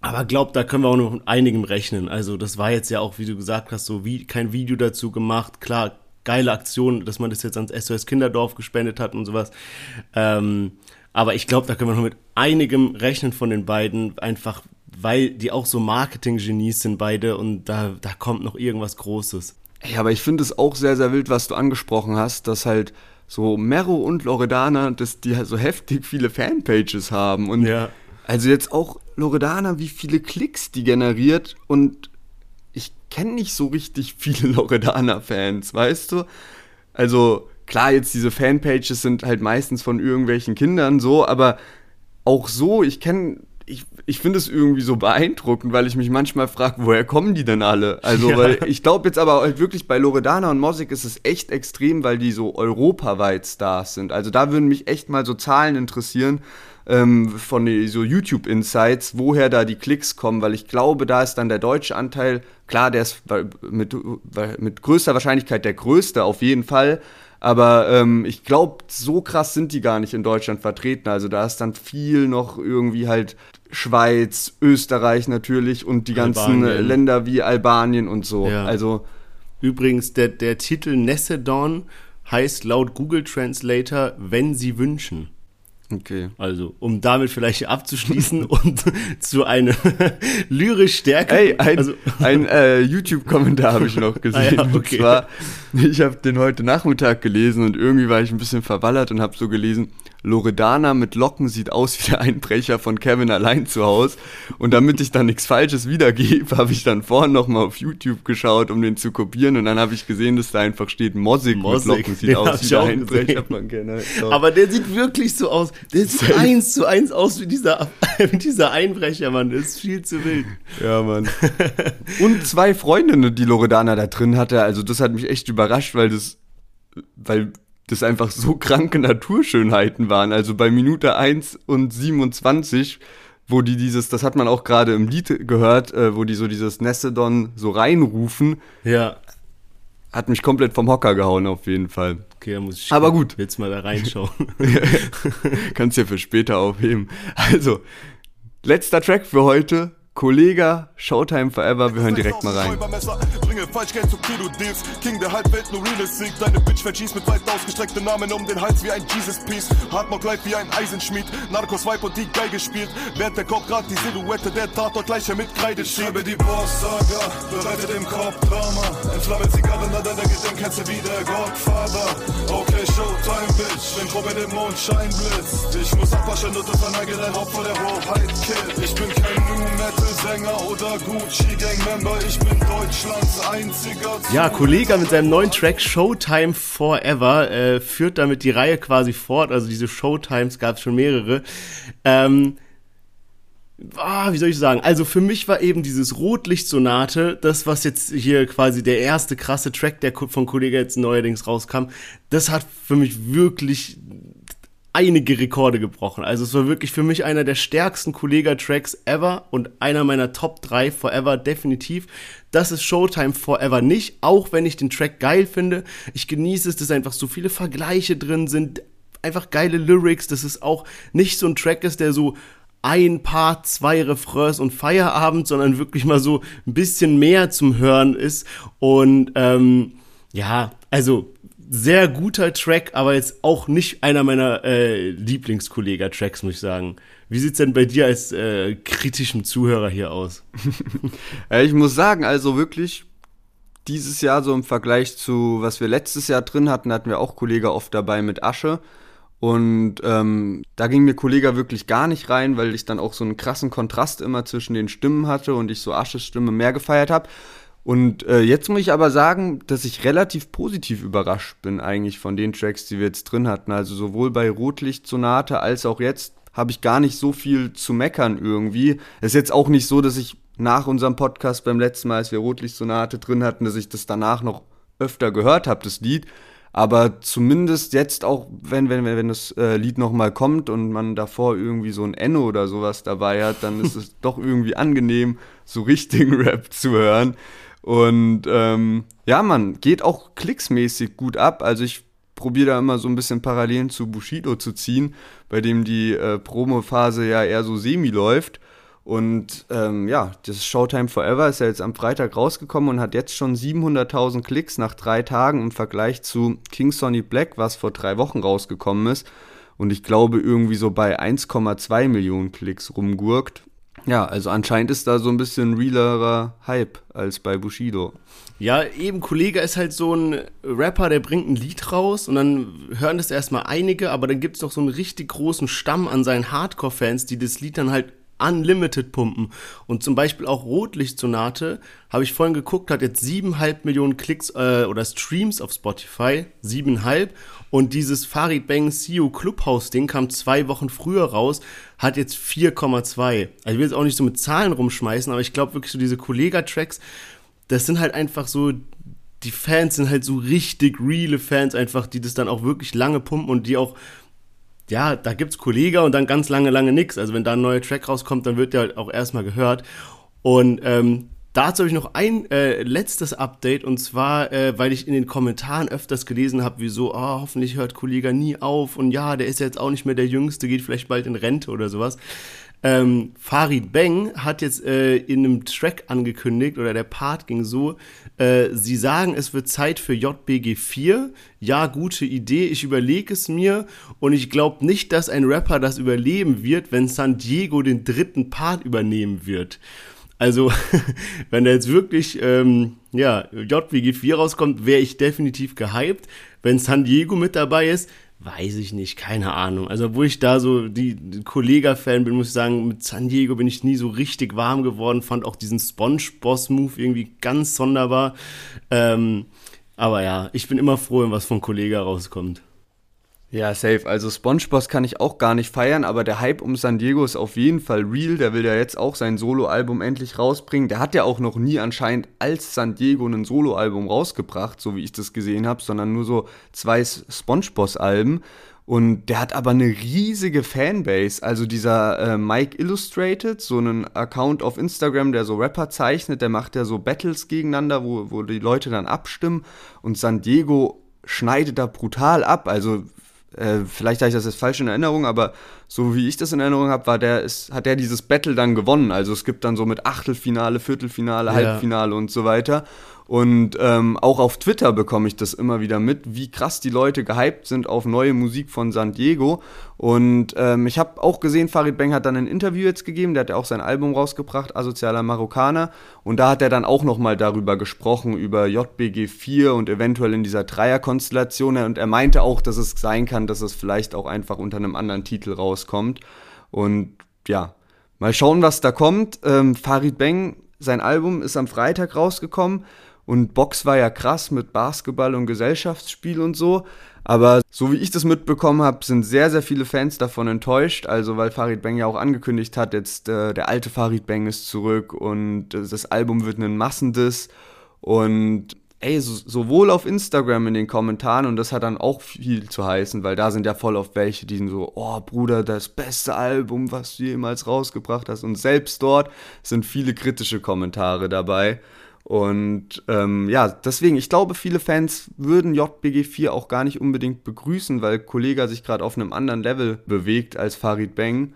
aber glaubt, da können wir auch noch mit einigem rechnen. Also das war jetzt ja auch, wie du gesagt hast, so wie kein Video dazu gemacht. Klar, geile Aktion, dass man das jetzt ans SOS Kinderdorf gespendet hat und sowas. Ähm, aber ich glaube, da können wir noch mit einigem rechnen von den beiden, einfach weil die auch so Marketing-Genies sind beide und da, da kommt noch irgendwas Großes. Ja, aber ich finde es auch sehr, sehr wild, was du angesprochen hast, dass halt so Mero und Loredana, dass die halt so <laughs> heftig viele Fanpages haben und ja. Also jetzt auch Loredana, wie viele Klicks die generiert und ich kenne nicht so richtig viele <laughs> Loredana-Fans, weißt du? Also klar, jetzt diese Fanpages sind halt meistens von irgendwelchen Kindern so, aber auch so, ich kenne, ich, ich finde es irgendwie so beeindruckend, weil ich mich manchmal frage, woher kommen die denn alle? Also, <laughs> ja. weil ich glaube jetzt aber halt wirklich bei Loredana und Mosik ist es echt extrem, weil die so europaweit Stars sind. Also da würden mich echt mal so Zahlen interessieren ähm, von so YouTube-Insights, woher da die Klicks kommen, weil ich glaube, da ist dann der deutsche Anteil, klar, der ist mit, mit größter Wahrscheinlichkeit der größte auf jeden Fall, aber ähm, ich glaube, so krass sind die gar nicht in Deutschland vertreten. Also da ist dann viel noch irgendwie halt Schweiz, Österreich natürlich und die ganzen Albanien. Länder wie Albanien und so. Ja. Also übrigens der der Titel Necedon heißt laut Google Translator, wenn sie wünschen. Okay. Also, um damit vielleicht abzuschließen <laughs> und zu einer <laughs> lyrisch stärker. Hey, ein, also, ein äh, YouTube-Kommentar habe ich noch gesehen. <laughs> ah, ja, okay. Und zwar, ich habe den heute Nachmittag gelesen und irgendwie war ich ein bisschen verwallert und habe so gelesen, Loredana mit Locken sieht aus wie der Einbrecher von Kevin allein zu Hause. Und damit ich dann nichts Falsches wiedergebe, <laughs> habe ich dann vorhin nochmal auf YouTube geschaut, um den zu kopieren. Und dann habe ich gesehen, dass da einfach steht, Mossig, mit Locken sieht aus wie der Einbrecher von Kevin. Aber der sieht wirklich so aus. Der sieht eins zu eins aus wie dieser, wie <laughs> dieser Einbrecher, Mann. Das ist viel zu wild. Ja, Mann. <laughs> Und zwei Freundinnen, die Loredana da drin hatte. Also das hat mich echt überrascht, weil das weil das einfach so <laughs> kranke Naturschönheiten waren. Also bei Minute 1 und 27, wo die dieses, das hat man auch gerade im Lied gehört, äh, wo die so dieses Nessedon so reinrufen. Ja. Hat mich komplett vom Hocker gehauen, auf jeden Fall. Okay, muss ich Aber gut. jetzt mal da reinschauen. <laughs> Kannst ja für später aufheben. Also, letzter Track für heute. Kollege, Showtime Forever, wir hören direkt mal rein. Bringe Falschgeld zu Kilo Deals, King der Halbwelt, nur Realist Sieg. Deine Bitch verschießt mit weit ausgestreckten Namen um den Hals wie ein Jesus Piece. Hardmock Life wie ein Eisenschmied, Narcos Vibe und die Geige spielt. Während der Kopf grad die Silhouette der Tatort gleicher mit Kreide schiebt. Schreibe die Boss-Saga, bereite dem Kopf Drama. Entflamme Zigarren an deiner Gedenkhetze wie der Godfather. Okay, Showtime, Bitch, wenn Robin im Mondschein blitzt. Ich muss abwaschen und verneige dein Haupt vor der Hoheit, Kid. Ich bin kein New Metal. Sänger oder Gucci Gang Member, ich bin Deutschlands einziger. Ja, Kollege mit seinem neuen Track Showtime Forever äh, führt damit die Reihe quasi fort. Also diese Showtimes gab es schon mehrere. Ähm, ah, wie soll ich sagen? Also für mich war eben dieses Rotlichtsonate, das, was jetzt hier quasi der erste krasse Track, der von Kollege jetzt neuerdings rauskam, das hat für mich wirklich einige Rekorde gebrochen. Also es war wirklich für mich einer der stärksten Kollega-Tracks ever und einer meiner Top 3 forever definitiv. Das ist Showtime Forever nicht, auch wenn ich den Track geil finde. Ich genieße es, dass einfach so viele Vergleiche drin sind, einfach geile Lyrics, dass es auch nicht so ein Track ist, der so ein paar, zwei Refrains und Feierabend, sondern wirklich mal so ein bisschen mehr zum Hören ist. Und ähm, ja, also sehr guter Track, aber jetzt auch nicht einer meiner äh, Lieblingskollega-Tracks, muss ich sagen. Wie sieht's denn bei dir als äh, kritischem Zuhörer hier aus? <laughs> ich muss sagen, also wirklich dieses Jahr so im Vergleich zu was wir letztes Jahr drin hatten, hatten wir auch Kollege oft dabei mit Asche. Und ähm, da ging mir Kollege wirklich gar nicht rein, weil ich dann auch so einen krassen Kontrast immer zwischen den Stimmen hatte und ich so Asches Stimme mehr gefeiert habe. Und äh, jetzt muss ich aber sagen, dass ich relativ positiv überrascht bin eigentlich von den Tracks, die wir jetzt drin hatten. Also sowohl bei Rotlichtsonate als auch jetzt habe ich gar nicht so viel zu meckern irgendwie. Es ist jetzt auch nicht so, dass ich nach unserem Podcast beim letzten Mal, als wir Rotlichtsonate drin hatten, dass ich das danach noch öfter gehört habe, das Lied. Aber zumindest jetzt auch, wenn, wenn, wenn das äh, Lied nochmal kommt und man davor irgendwie so ein Enno oder sowas dabei hat, dann ist es <laughs> doch irgendwie angenehm, so richtigen Rap zu hören. Und ähm, ja, man geht auch klicksmäßig gut ab. Also ich probiere da immer so ein bisschen Parallelen zu Bushido zu ziehen, bei dem die äh, Promo-Phase ja eher so semi läuft. Und ähm, ja, das Showtime Forever ist ja jetzt am Freitag rausgekommen und hat jetzt schon 700.000 Klicks nach drei Tagen im Vergleich zu King Sonny Black, was vor drei Wochen rausgekommen ist. Und ich glaube irgendwie so bei 1,2 Millionen Klicks rumgurkt. Ja, also anscheinend ist da so ein bisschen realerer Hype als bei Bushido. Ja, eben, Kollege ist halt so ein Rapper, der bringt ein Lied raus und dann hören das erstmal einige, aber dann gibt es noch so einen richtig großen Stamm an seinen Hardcore-Fans, die das Lied dann halt unlimited pumpen. Und zum Beispiel auch Rotlichtsonate, habe ich vorhin geguckt, hat jetzt siebeneinhalb Millionen Klicks äh, oder Streams auf Spotify, siebeneinhalb. Und dieses Farid Bang CEO Clubhouse Ding kam zwei Wochen früher raus, hat jetzt 4,2. Also ich will jetzt auch nicht so mit Zahlen rumschmeißen, aber ich glaube wirklich so diese Kollega-Tracks, das sind halt einfach so die Fans sind halt so richtig reale Fans einfach, die das dann auch wirklich lange pumpen und die auch ja, da gibt's Kollege und dann ganz lange, lange nix. Also wenn da ein neuer Track rauskommt, dann wird der halt auch erstmal gehört. Und ähm, dazu habe ich noch ein äh, letztes Update und zwar, äh, weil ich in den Kommentaren öfters gelesen habe, wieso, oh, hoffentlich hört Kollege nie auf und ja, der ist jetzt auch nicht mehr der Jüngste, geht vielleicht bald in Rente oder sowas. Ähm, Farid Bang hat jetzt äh, in einem Track angekündigt, oder der Part ging so, äh, sie sagen, es wird Zeit für JBG 4. Ja, gute Idee, ich überlege es mir und ich glaube nicht, dass ein Rapper das überleben wird, wenn San Diego den dritten Part übernehmen wird. Also, <laughs> wenn da jetzt wirklich ähm, ja, JWG 4 rauskommt, wäre ich definitiv gehypt. Wenn San Diego mit dabei ist, Weiß ich nicht, keine Ahnung. Also, wo ich da so die, die Kollega-Fan bin, muss ich sagen, mit San Diego bin ich nie so richtig warm geworden, fand auch diesen Sponge-Boss-Move irgendwie ganz sonderbar. Ähm, aber ja, ich bin immer froh, wenn was von Kollega rauskommt. Ja, safe. Also SpongeBob kann ich auch gar nicht feiern, aber der Hype um San Diego ist auf jeden Fall real. Der will ja jetzt auch sein Soloalbum endlich rausbringen. Der hat ja auch noch nie anscheinend als San Diego ein Soloalbum rausgebracht, so wie ich das gesehen habe, sondern nur so zwei SpongeBob-Alben. Und der hat aber eine riesige Fanbase. Also dieser äh, Mike Illustrated, so einen Account auf Instagram, der so Rapper zeichnet, der macht ja so Battles gegeneinander, wo, wo die Leute dann abstimmen. Und San Diego schneidet da brutal ab. Also äh, vielleicht habe ich das jetzt falsch in Erinnerung, aber so wie ich das in Erinnerung habe, war der, ist, hat der dieses Battle dann gewonnen. Also es gibt dann so mit Achtelfinale, Viertelfinale, ja. Halbfinale und so weiter. Und ähm, auch auf Twitter bekomme ich das immer wieder mit, wie krass die Leute gehypt sind auf neue Musik von San Diego. Und ähm, ich habe auch gesehen, Farid Bang hat dann ein Interview jetzt gegeben, der hat ja auch sein Album rausgebracht, Asozialer Marokkaner. Und da hat er dann auch nochmal darüber gesprochen, über JBG 4 und eventuell in dieser Dreierkonstellation. Und er meinte auch, dass es sein kann, dass es vielleicht auch einfach unter einem anderen Titel rauskommt. Und ja, mal schauen, was da kommt. Ähm, Farid Bang, sein Album ist am Freitag rausgekommen. Und Box war ja krass mit Basketball und Gesellschaftsspiel und so. Aber so wie ich das mitbekommen habe, sind sehr, sehr viele Fans davon enttäuscht. Also weil Farid Bang ja auch angekündigt hat, jetzt äh, der alte Farid Bang ist zurück und äh, das Album wird ein Massendiss. Und ey, so, sowohl auf Instagram in den Kommentaren, und das hat dann auch viel zu heißen, weil da sind ja voll oft welche, die sind so, oh Bruder, das beste Album, was du jemals rausgebracht hast. Und selbst dort sind viele kritische Kommentare dabei. Und ähm, ja, deswegen, ich glaube, viele Fans würden JBG 4 auch gar nicht unbedingt begrüßen, weil Kollega sich gerade auf einem anderen Level bewegt als Farid Bang.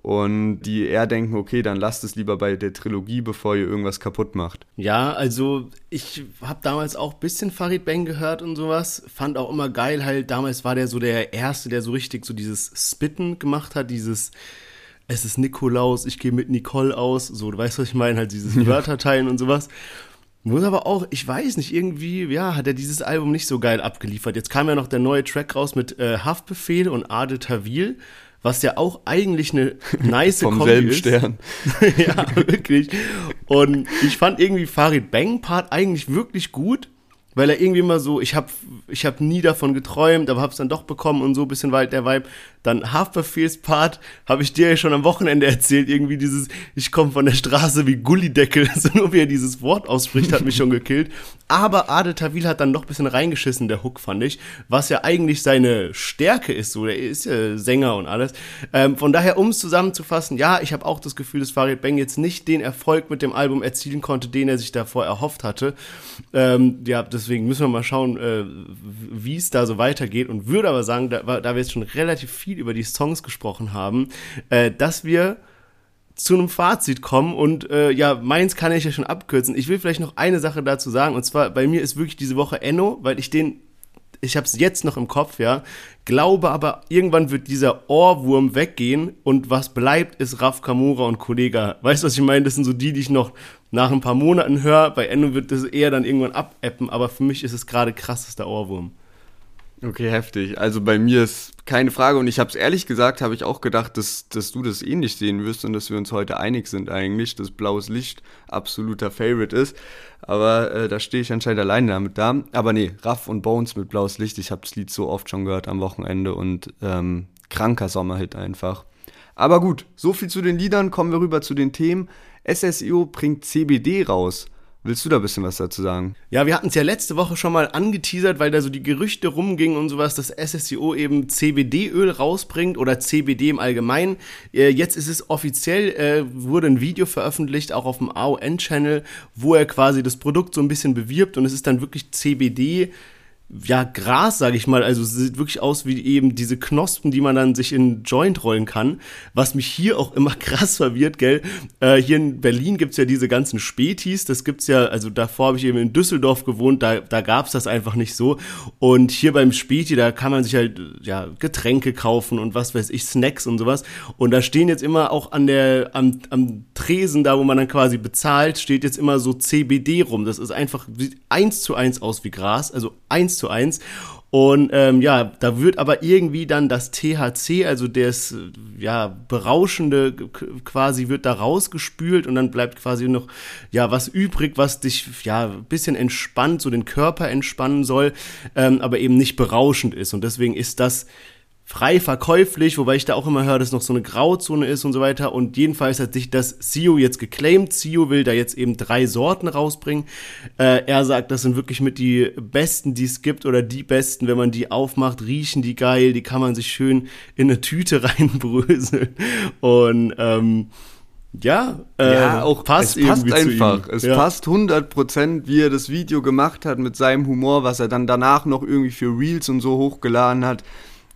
Und die eher denken, okay, dann lasst es lieber bei der Trilogie, bevor ihr irgendwas kaputt macht. Ja, also ich habe damals auch ein bisschen Farid Bang gehört und sowas. Fand auch immer geil, halt, damals war der so der Erste, der so richtig so dieses Spitten gemacht hat, dieses es ist Nikolaus, ich gehe mit Nicole aus, so, du weißt, was ich meine, halt dieses Wörterteilen und sowas. Muss aber auch, ich weiß nicht, irgendwie, ja, hat er dieses Album nicht so geil abgeliefert. Jetzt kam ja noch der neue Track raus mit äh, Haftbefehl und Ade Tawil, was ja auch eigentlich eine <laughs> nice Vom Kombi selben ist. Stern. <laughs> ja, wirklich. Und ich fand irgendwie Farid Bang Part eigentlich wirklich gut weil er irgendwie immer so, ich habe ich hab nie davon geträumt, aber habe es dann doch bekommen und so ein bisschen weit der Vibe. Dann Haftbefehls-Part habe ich dir ja schon am Wochenende erzählt, irgendwie dieses, ich komme von der Straße wie Gullideckel, <laughs> so nur wie er dieses Wort ausspricht, hat mich schon gekillt. Aber Adel Tawil hat dann noch ein bisschen reingeschissen, der Hook, fand ich, was ja eigentlich seine Stärke ist, so, der ist ja Sänger und alles. Ähm, von daher, um es zusammenzufassen, ja, ich habe auch das Gefühl, dass Farid Bang jetzt nicht den Erfolg mit dem Album erzielen konnte, den er sich davor erhofft hatte. Ähm, ja, das deswegen müssen wir mal schauen, äh, wie es da so weitergeht und würde aber sagen, da, da wir jetzt schon relativ viel über die Songs gesprochen haben, äh, dass wir zu einem Fazit kommen und äh, ja, meins kann ich ja schon abkürzen. Ich will vielleicht noch eine Sache dazu sagen und zwar bei mir ist wirklich diese Woche Enno, weil ich den ich habe es jetzt noch im Kopf, ja, glaube aber irgendwann wird dieser Ohrwurm weggehen und was bleibt ist Raf Kamura und Kollega. Weißt du, was ich meine? Das sind so die, die ich noch nach ein paar Monaten höre. Bei Endo wird das eher dann irgendwann abappen, aber für mich ist es gerade krassester Ohrwurm. Okay, heftig. Also bei mir ist keine Frage und ich habe es ehrlich gesagt, habe ich auch gedacht, dass, dass du das ähnlich sehen wirst und dass wir uns heute einig sind eigentlich, dass blaues Licht absoluter Favorite ist. Aber äh, da stehe ich anscheinend alleine damit da. Aber nee, Raff und Bones mit blaues Licht, ich habe das Lied so oft schon gehört am Wochenende und ähm, kranker Sommerhit einfach. Aber gut, so viel zu den Liedern, kommen wir rüber zu den Themen. SSIO bringt CBD raus. Willst du da ein bisschen was dazu sagen? Ja, wir hatten es ja letzte Woche schon mal angeteasert, weil da so die Gerüchte rumgingen und sowas, dass SSIO eben CBD-Öl rausbringt oder CBD im Allgemeinen. Äh, jetzt ist es offiziell, äh, wurde ein Video veröffentlicht, auch auf dem AON-Channel, wo er quasi das Produkt so ein bisschen bewirbt und es ist dann wirklich CBD ja, Gras, sage ich mal. Also es sieht wirklich aus wie eben diese Knospen, die man dann sich in Joint rollen kann. Was mich hier auch immer <laughs> krass verwirrt, gell? Äh, hier in Berlin gibt's ja diese ganzen Spätis. Das gibt's ja, also davor habe ich eben in Düsseldorf gewohnt, da, da gab's das einfach nicht so. Und hier beim Späti, da kann man sich halt ja Getränke kaufen und was weiß ich, Snacks und sowas. Und da stehen jetzt immer auch an der, am, am Tresen, da wo man dann quasi bezahlt, steht jetzt immer so CBD rum. Das ist einfach, sieht eins zu eins aus wie Gras. Also eins zu eins. Und ähm, ja, da wird aber irgendwie dann das THC, also das ja berauschende quasi wird da rausgespült und dann bleibt quasi noch ja was übrig, was dich ja ein bisschen entspannt, so den Körper entspannen soll, ähm, aber eben nicht berauschend ist. Und deswegen ist das frei verkäuflich, wobei ich da auch immer höre, dass noch so eine Grauzone ist und so weiter. Und jedenfalls hat sich das CEO jetzt geclaimed. CEO will da jetzt eben drei Sorten rausbringen. Äh, er sagt, das sind wirklich mit die besten, die es gibt oder die besten, wenn man die aufmacht, riechen die geil, die kann man sich schön in eine Tüte <laughs> reinbröseln. Und ähm, ja, äh, ja, auch passt es passt einfach. Es ja. passt 100%, wie er das Video gemacht hat mit seinem Humor, was er dann danach noch irgendwie für Reels und so hochgeladen hat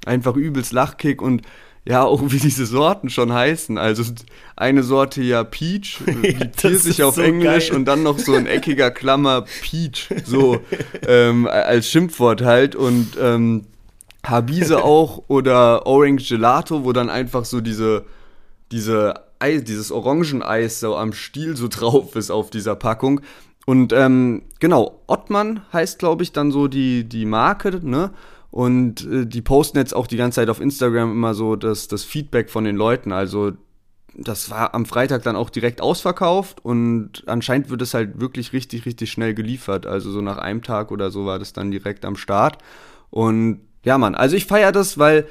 einfach übelst Lachkick und ja, auch wie diese Sorten schon heißen. Also eine Sorte ja Peach, <laughs> wie Pfirsich auf so Englisch geil. und dann noch so ein eckiger Klammer Peach, so ähm, als Schimpfwort halt. Und ähm, Habise <laughs> auch oder Orange Gelato, wo dann einfach so diese, diese Eis, dieses Orangeneis so am Stiel so drauf ist auf dieser Packung. Und ähm, genau, Ottmann heißt, glaube ich, dann so die, die Marke, ne? Und äh, die posten jetzt auch die ganze Zeit auf Instagram immer so das, das Feedback von den Leuten. Also das war am Freitag dann auch direkt ausverkauft und anscheinend wird es halt wirklich richtig, richtig schnell geliefert. Also so nach einem Tag oder so war das dann direkt am Start. Und ja, Mann, also ich feiere das, weil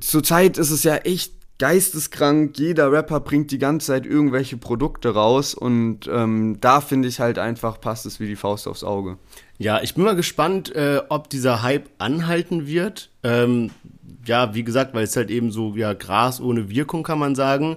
zurzeit ist es ja echt geisteskrank. Jeder Rapper bringt die ganze Zeit irgendwelche Produkte raus und ähm, da finde ich halt einfach, passt es wie die Faust aufs Auge. Ja, ich bin mal gespannt, äh, ob dieser Hype anhalten wird. Ähm, ja, wie gesagt, weil es halt eben so, ja, Gras ohne Wirkung, kann man sagen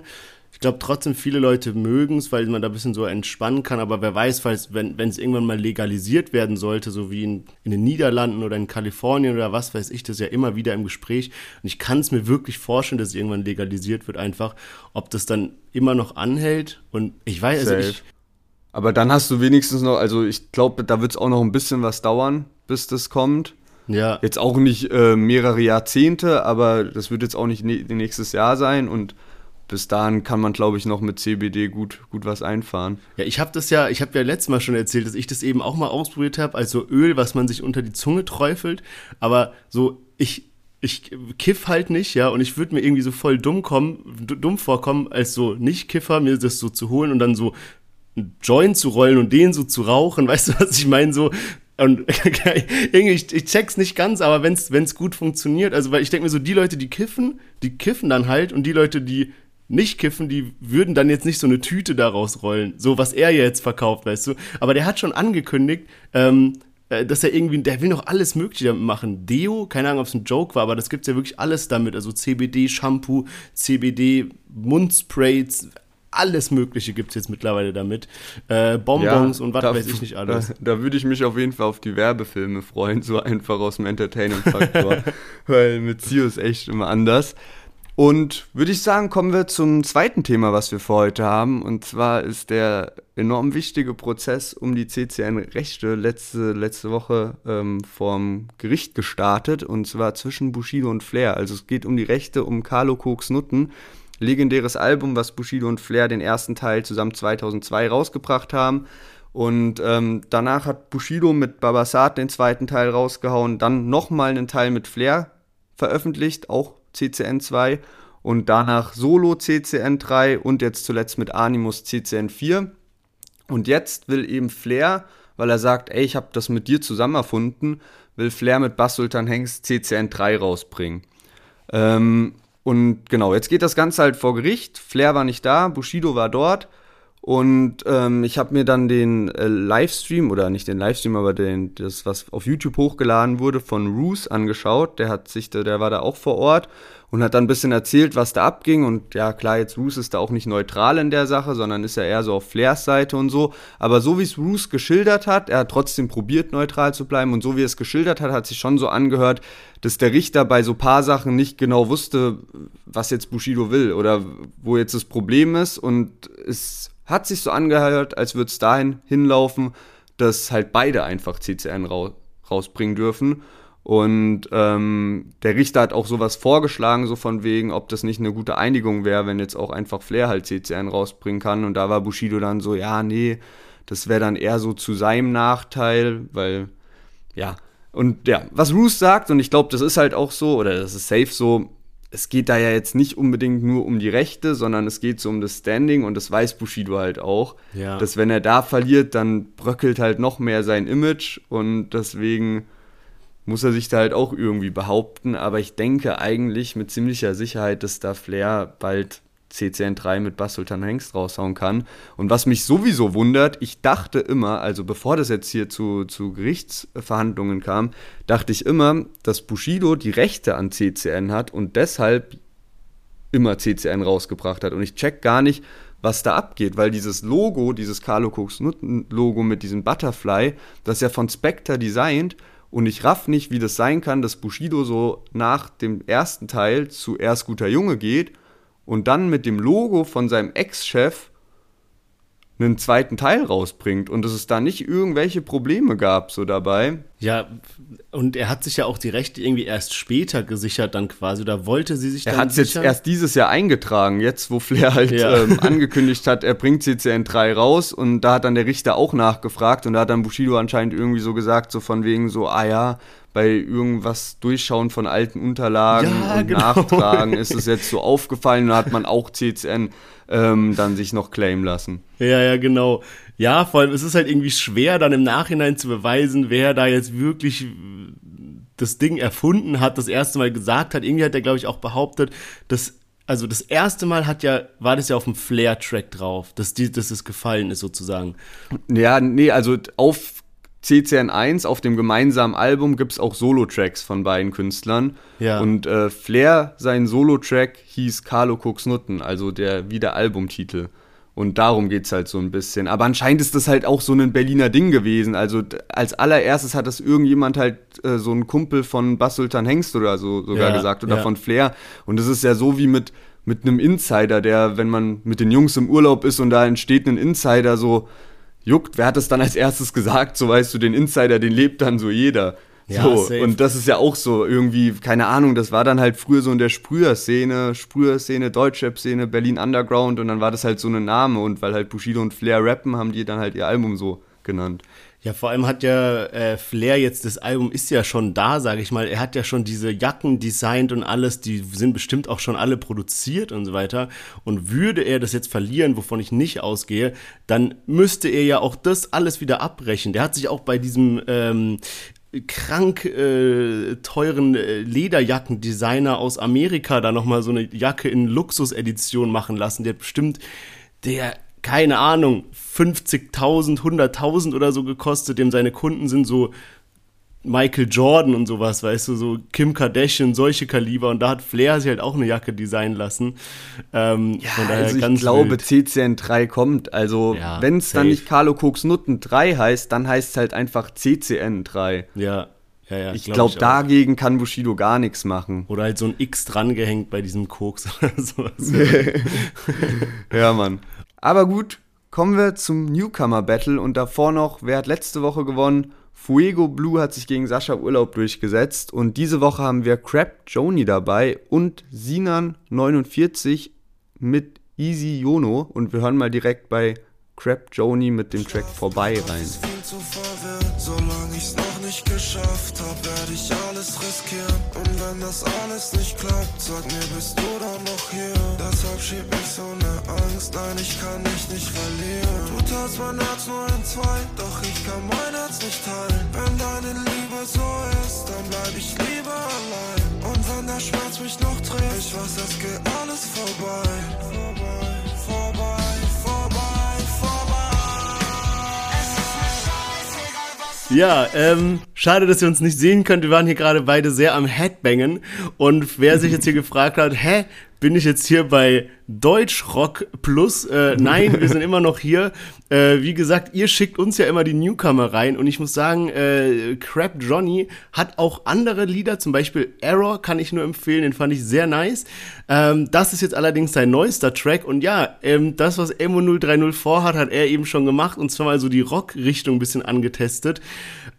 glaube trotzdem, viele Leute mögen es, weil man da ein bisschen so entspannen kann. Aber wer weiß, falls, wenn es irgendwann mal legalisiert werden sollte, so wie in, in den Niederlanden oder in Kalifornien oder was weiß ich, das ist ja immer wieder im Gespräch. Und ich kann es mir wirklich vorstellen, dass es irgendwann legalisiert wird, einfach, ob das dann immer noch anhält. Und ich weiß, also ich, aber dann hast du wenigstens noch, also ich glaube, da wird es auch noch ein bisschen was dauern, bis das kommt. Ja. Jetzt auch nicht äh, mehrere Jahrzehnte, aber das wird jetzt auch nicht ne nächstes Jahr sein und bis dahin kann man, glaube ich, noch mit CBD gut, gut was einfahren. Ja, ich habe das ja, ich habe ja letztes Mal schon erzählt, dass ich das eben auch mal ausprobiert habe, also Öl, was man sich unter die Zunge träufelt. Aber so, ich, ich kiff halt nicht, ja, und ich würde mir irgendwie so voll dumm kommen, dumm vorkommen, als so Nicht-Kiffer, mir das so zu holen und dann so einen Joint zu rollen und den so zu rauchen, <laughs> weißt du, was ich meine? So, und <laughs> irgendwie, ich, ich check's nicht ganz, aber wenn's, wenn's gut funktioniert, also weil ich denke mir so, die Leute, die kiffen, die kiffen dann halt und die Leute, die nicht kiffen, die würden dann jetzt nicht so eine Tüte daraus rollen, so was er jetzt verkauft, weißt du. Aber der hat schon angekündigt, ähm, äh, dass er irgendwie, der will noch alles Mögliche damit machen. Deo, keine Ahnung, ob es ein Joke war, aber das gibt's ja wirklich alles damit. Also CBD-Shampoo, CBD-Mundspray, alles Mögliche gibt's jetzt mittlerweile damit. Äh, Bonbons ja, und was weiß ich nicht alles. Da, <laughs> da, würde ich mich auf jeden Fall auf die Werbefilme freuen, so einfach aus dem Entertainment-Faktor. <laughs> Weil mit Zio ist echt immer anders. Und würde ich sagen, kommen wir zum zweiten Thema, was wir für heute haben. Und zwar ist der enorm wichtige Prozess um die CCN-Rechte letzte, letzte Woche ähm, vorm Gericht gestartet. Und zwar zwischen Bushido und Flair. Also es geht um die Rechte um Carlo Koks Nutten. Legendäres Album, was Bushido und Flair den ersten Teil zusammen 2002 rausgebracht haben. Und ähm, danach hat Bushido mit Babasat den zweiten Teil rausgehauen, dann nochmal einen Teil mit Flair veröffentlicht, auch CCN2 und danach Solo CCN3 und jetzt zuletzt mit Animus CCN4. Und jetzt will eben Flair, weil er sagt, ey, ich habe das mit dir zusammen erfunden, will Flair mit Bass Sultan Hengst CCN3 rausbringen. Ähm, und genau, jetzt geht das Ganze halt vor Gericht. Flair war nicht da, Bushido war dort und ähm, ich habe mir dann den äh, Livestream, oder nicht den Livestream, aber den, das, was auf YouTube hochgeladen wurde, von Roos angeschaut. Der hat sich, der war da auch vor Ort und hat dann ein bisschen erzählt, was da abging. Und ja, klar, jetzt Roos ist da auch nicht neutral in der Sache, sondern ist ja eher so auf Flairs Seite und so. Aber so wie es Roos geschildert hat, er hat trotzdem probiert, neutral zu bleiben. Und so wie er es geschildert hat, hat sich schon so angehört, dass der Richter bei so paar Sachen nicht genau wusste, was jetzt Bushido will oder wo jetzt das Problem ist. Und es hat sich so angehört, als würde es dahin hinlaufen, dass halt beide einfach CCN ra rausbringen dürfen. Und ähm, der Richter hat auch sowas vorgeschlagen, so von wegen, ob das nicht eine gute Einigung wäre, wenn jetzt auch einfach Flair halt CCN rausbringen kann. Und da war Bushido dann so, ja, nee, das wäre dann eher so zu seinem Nachteil, weil, ja. Und ja, was Roos sagt, und ich glaube, das ist halt auch so, oder das ist safe so, es geht da ja jetzt nicht unbedingt nur um die Rechte, sondern es geht so um das Standing und das weiß Bushido halt auch. Ja. Dass wenn er da verliert, dann bröckelt halt noch mehr sein Image und deswegen muss er sich da halt auch irgendwie behaupten. Aber ich denke eigentlich mit ziemlicher Sicherheit, dass da Flair bald CCN3 mit Sultan Hengst raushauen kann. Und was mich sowieso wundert, ich dachte immer, also bevor das jetzt hier zu, zu Gerichtsverhandlungen kam, dachte ich immer, dass Bushido die Rechte an CCN hat und deshalb immer CCN rausgebracht hat. Und ich check gar nicht, was da abgeht, weil dieses Logo, dieses Carlo Cooks Logo mit diesem Butterfly, das ist ja von Spectre designt und ich raff nicht, wie das sein kann, dass Bushido so nach dem ersten Teil zu Erst guter Junge geht und dann mit dem Logo von seinem Ex-Chef einen zweiten Teil rausbringt und dass es da nicht irgendwelche Probleme gab so dabei. Ja, und er hat sich ja auch die Rechte irgendwie erst später gesichert dann quasi, da wollte sie sich er dann Er hat es jetzt erst dieses Jahr eingetragen, jetzt wo Flair halt ja. ähm, angekündigt hat, er bringt CCN 3 raus und da hat dann der Richter auch nachgefragt und da hat dann Bushido anscheinend irgendwie so gesagt, so von wegen so, ah ja, bei irgendwas Durchschauen von alten Unterlagen ja, und genau. Nachtragen ist es <laughs> jetzt so aufgefallen und hat man auch CCN ähm, dann sich noch claimen lassen. Ja, ja, genau. Ja, vor allem es ist halt irgendwie schwer, dann im Nachhinein zu beweisen, wer da jetzt wirklich das Ding erfunden hat, das erste Mal gesagt hat. Irgendwie hat er, glaube ich, auch behauptet, dass also das erste Mal hat ja, war das ja auf dem Flair-Track drauf, dass, die, dass es gefallen ist sozusagen. Ja, nee, also auf CCN1, auf dem gemeinsamen Album, gibt es auch Solo-Tracks von beiden Künstlern. Ja. Und äh, Flair, sein Solo-Track hieß Carlo Cooks Nutten, also der, wie der Albumtitel. Und darum geht's halt so ein bisschen. Aber anscheinend ist das halt auch so ein Berliner Ding gewesen. Also als allererstes hat das irgendjemand halt äh, so ein Kumpel von Bas Sultan Hengst oder so sogar Ja, gesagt oder ja. von Flair. Und das ist ja so wie mit, mit einem Insider, der, wenn man mit den Jungs im Urlaub ist und da entsteht ein Insider so, juckt, wer hat das dann als erstes gesagt? So weißt du, den Insider, den lebt dann so jeder. Ja, so, safe. und das ist ja auch so irgendwie, keine Ahnung, das war dann halt früher so in der Sprüher-Szene, Sprüher-Szene, Deutschrap-Szene, Berlin Underground und dann war das halt so ein Name und weil halt Bushido und Flair rappen, haben die dann halt ihr Album so genannt. Ja, vor allem hat ja äh, Flair jetzt, das Album ist ja schon da, sage ich mal. Er hat ja schon diese Jacken designt und alles, die sind bestimmt auch schon alle produziert und so weiter. Und würde er das jetzt verlieren, wovon ich nicht ausgehe, dann müsste er ja auch das alles wieder abbrechen. Der hat sich auch bei diesem ähm, krank äh, teuren äh, Lederjackendesigner aus Amerika da nochmal so eine Jacke in Luxusedition machen lassen. Der hat bestimmt, der, keine Ahnung, 50.000, 100.000 oder so gekostet. Dem seine Kunden sind so Michael Jordan und sowas, weißt du, so Kim Kardashian, solche Kaliber. Und da hat Flair sich halt auch eine Jacke designen lassen. Ähm, von daher also ich ganz glaube, wild. CCN 3 kommt. Also Ja, wenn es dann nicht Carlo Koks Nutten 3 heißt, dann heißt es halt einfach CCN 3. Ja, ja, ja. Ich glaub glaube, auch. dagegen kann Bushido gar nichts machen. Oder halt so ein X drangehängt bei diesem Koks <laughs> oder sowas. <laughs> Ja, Mann. Aber gut, kommen wir zum Newcomer-Battle und davor noch, wer hat letzte Woche gewonnen? Fuego Blue hat sich gegen Sascha Urlaub durchgesetzt und diese Woche haben wir Crap Joni dabei und Sinan49 mit Easy Yono und wir hören mal direkt bei Crap Joni mit dem Track vorbei rein. Nicht geschafft hab, werde ich alles riskieren. Und wenn das alles nicht klappt, sag mir, bist du dann noch hier? Deshalb schieb ich so ne Angst, nein, ich kann dich nicht verlieren. Du teilst mein Herz nur in zwei, doch ich kann mein Herz nicht teilen. Wenn deine Liebe so ist, dann bleib ich lieber allein. Und wenn der Schmerz mich noch trifft, ich weiß, es geht alles vorbei. Vorbei, vorbei, Ja, ähm, schade, dass ihr uns nicht sehen könnt. Wir waren hier gerade beide sehr am Headbangen. Und wer sich jetzt hier gefragt hat, hä, bin ich jetzt hier bei Deutschrock Plus? Äh, nein, wir sind immer noch hier. Äh, wie gesagt, ihr schickt uns ja immer die Newcomer rein. Und ich muss sagen, äh, Crap Johnny hat auch andere Lieder, zum Beispiel Error kann ich nur empfehlen, den fand ich sehr nice. Ähm, das ist jetzt allerdings sein neuester Track. Und ja, ähm, das, was Emo 030 vorhat, hat er eben schon gemacht. Und zwar mal so die Rock-Richtung ein bisschen angetestet.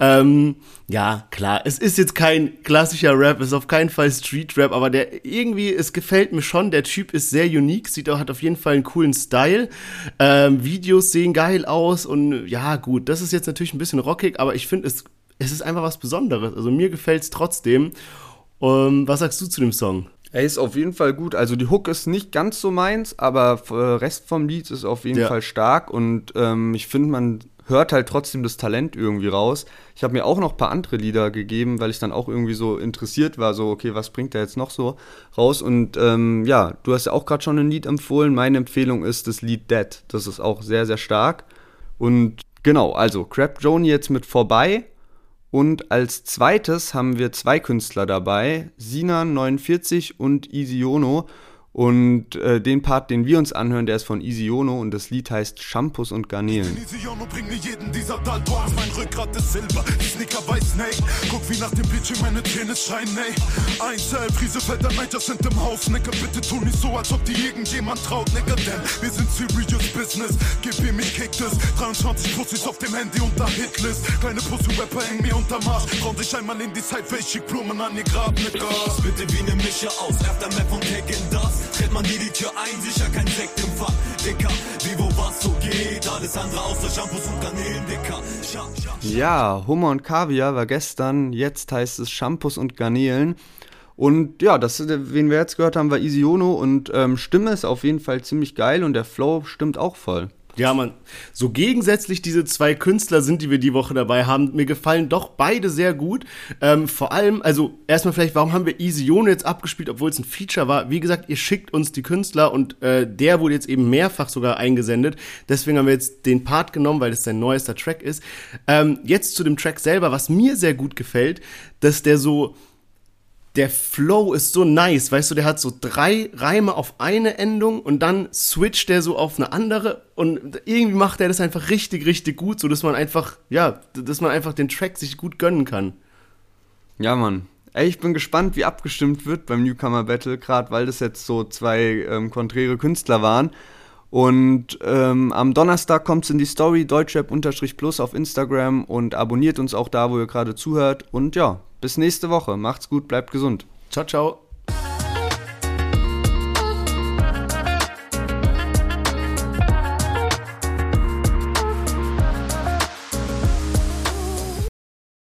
Ähm, ja, klar, es ist jetzt kein klassischer Rap, es ist auf keinen Fall Street-Rap, aber der irgendwie, es gefällt mir schon. Der Typ ist sehr unique, sieht auch, hat auf jeden Fall einen coolen Style. Ähm, Videos sehen geil aus und ja, gut, das ist jetzt natürlich ein bisschen rockig, aber ich finde, es, es ist einfach was Besonderes. Also mir gefällt es trotzdem. Ähm, was sagst du zu dem Song? Er ist auf jeden Fall gut. Also die Hook ist nicht ganz so meins, aber äh, Rest vom Lied ist auf jeden Ja. Fall stark und ähm, ich finde, man hört halt trotzdem das Talent irgendwie raus. Ich habe mir auch noch ein paar andere Lieder gegeben, weil ich dann auch irgendwie so interessiert war, so, okay, was bringt er jetzt noch so raus? Und ähm, ja, du hast ja auch gerade schon ein Lied empfohlen. Meine Empfehlung ist das Lied Dead. Das ist auch sehr, sehr stark. Und genau, also Crap Joni jetzt mit vorbei. Und als zweites haben wir zwei Künstler dabei, Sinan49 und Isiono. Und äh, den Part, den wir uns anhören, der ist von Isiono und das Lied heißt Shampoos und Garnelen. Visiono bring mir jeden dieser Daltons. Mein Rückgrat ist Silber, die Sneaker weiß Snake. Guck wie nach dem Bildschirm meine Tränen scheinen, ey. Einzel, Friesefelder Nighters sind im Haus, Nigga. Bitte tu nicht so, als ob dir irgendjemand traut, Nigga. Denn wir sind serious business. Gib ihm, ich kick das. 23 Pussys auf dem Handy unter Hitlist. Kleine Pussy-Rapper hängen mir unter Marsch. Trau dich einmal in die ich schick Blumen an ihr Grab, Nigga. Bitte wie ne Mische aus Aftermath von Taking Das Tritt man dir die Tür ein, sicher kein Sekt im Fach. Dicker, wie wo was so geht. Alles andere außer Shampoos und Garnelen, Dicker. Scha, scha, Ja, Hummer und Kaviar war gestern, jetzt heißt es Shampoos und Garnelen. Und ja, das, wen wir jetzt gehört haben, war Isiono. Und ähm, Stimme ist auf jeden Fall ziemlich geil und der Flow stimmt auch voll. Ja, man, so gegensätzlich diese zwei Künstler sind, die wir die Woche dabei haben, mir gefallen doch beide sehr gut. Ähm, vor allem, also erstmal vielleicht, warum haben wir Easy Yone jetzt abgespielt, obwohl es ein Feature war? Wie gesagt, ihr schickt uns die Künstler und äh, der wurde jetzt eben mehrfach sogar eingesendet. Deswegen haben wir jetzt den Part genommen, weil es sein neuester Track ist. Ähm, jetzt zu dem Track selber, was mir sehr gut gefällt, dass der so der Flow ist so nice, weißt du, der hat so drei Reime auf eine Endung und dann switcht der so auf eine andere und irgendwie macht er das einfach richtig, richtig gut, so dass man einfach, ja, dass man einfach den Track sich gut gönnen kann. Ja, Mann. Ey, ich bin gespannt, wie abgestimmt wird beim Newcomer Battle, gerade weil das jetzt so zwei ähm, konträre Künstler waren. Und ähm, am Donnerstag kommt es in die Story deutschrap-plus auf Instagram und abonniert uns auch da, wo ihr gerade zuhört. Und ja, bis nächste Woche. Macht's gut, bleibt gesund. Ciao, ciao.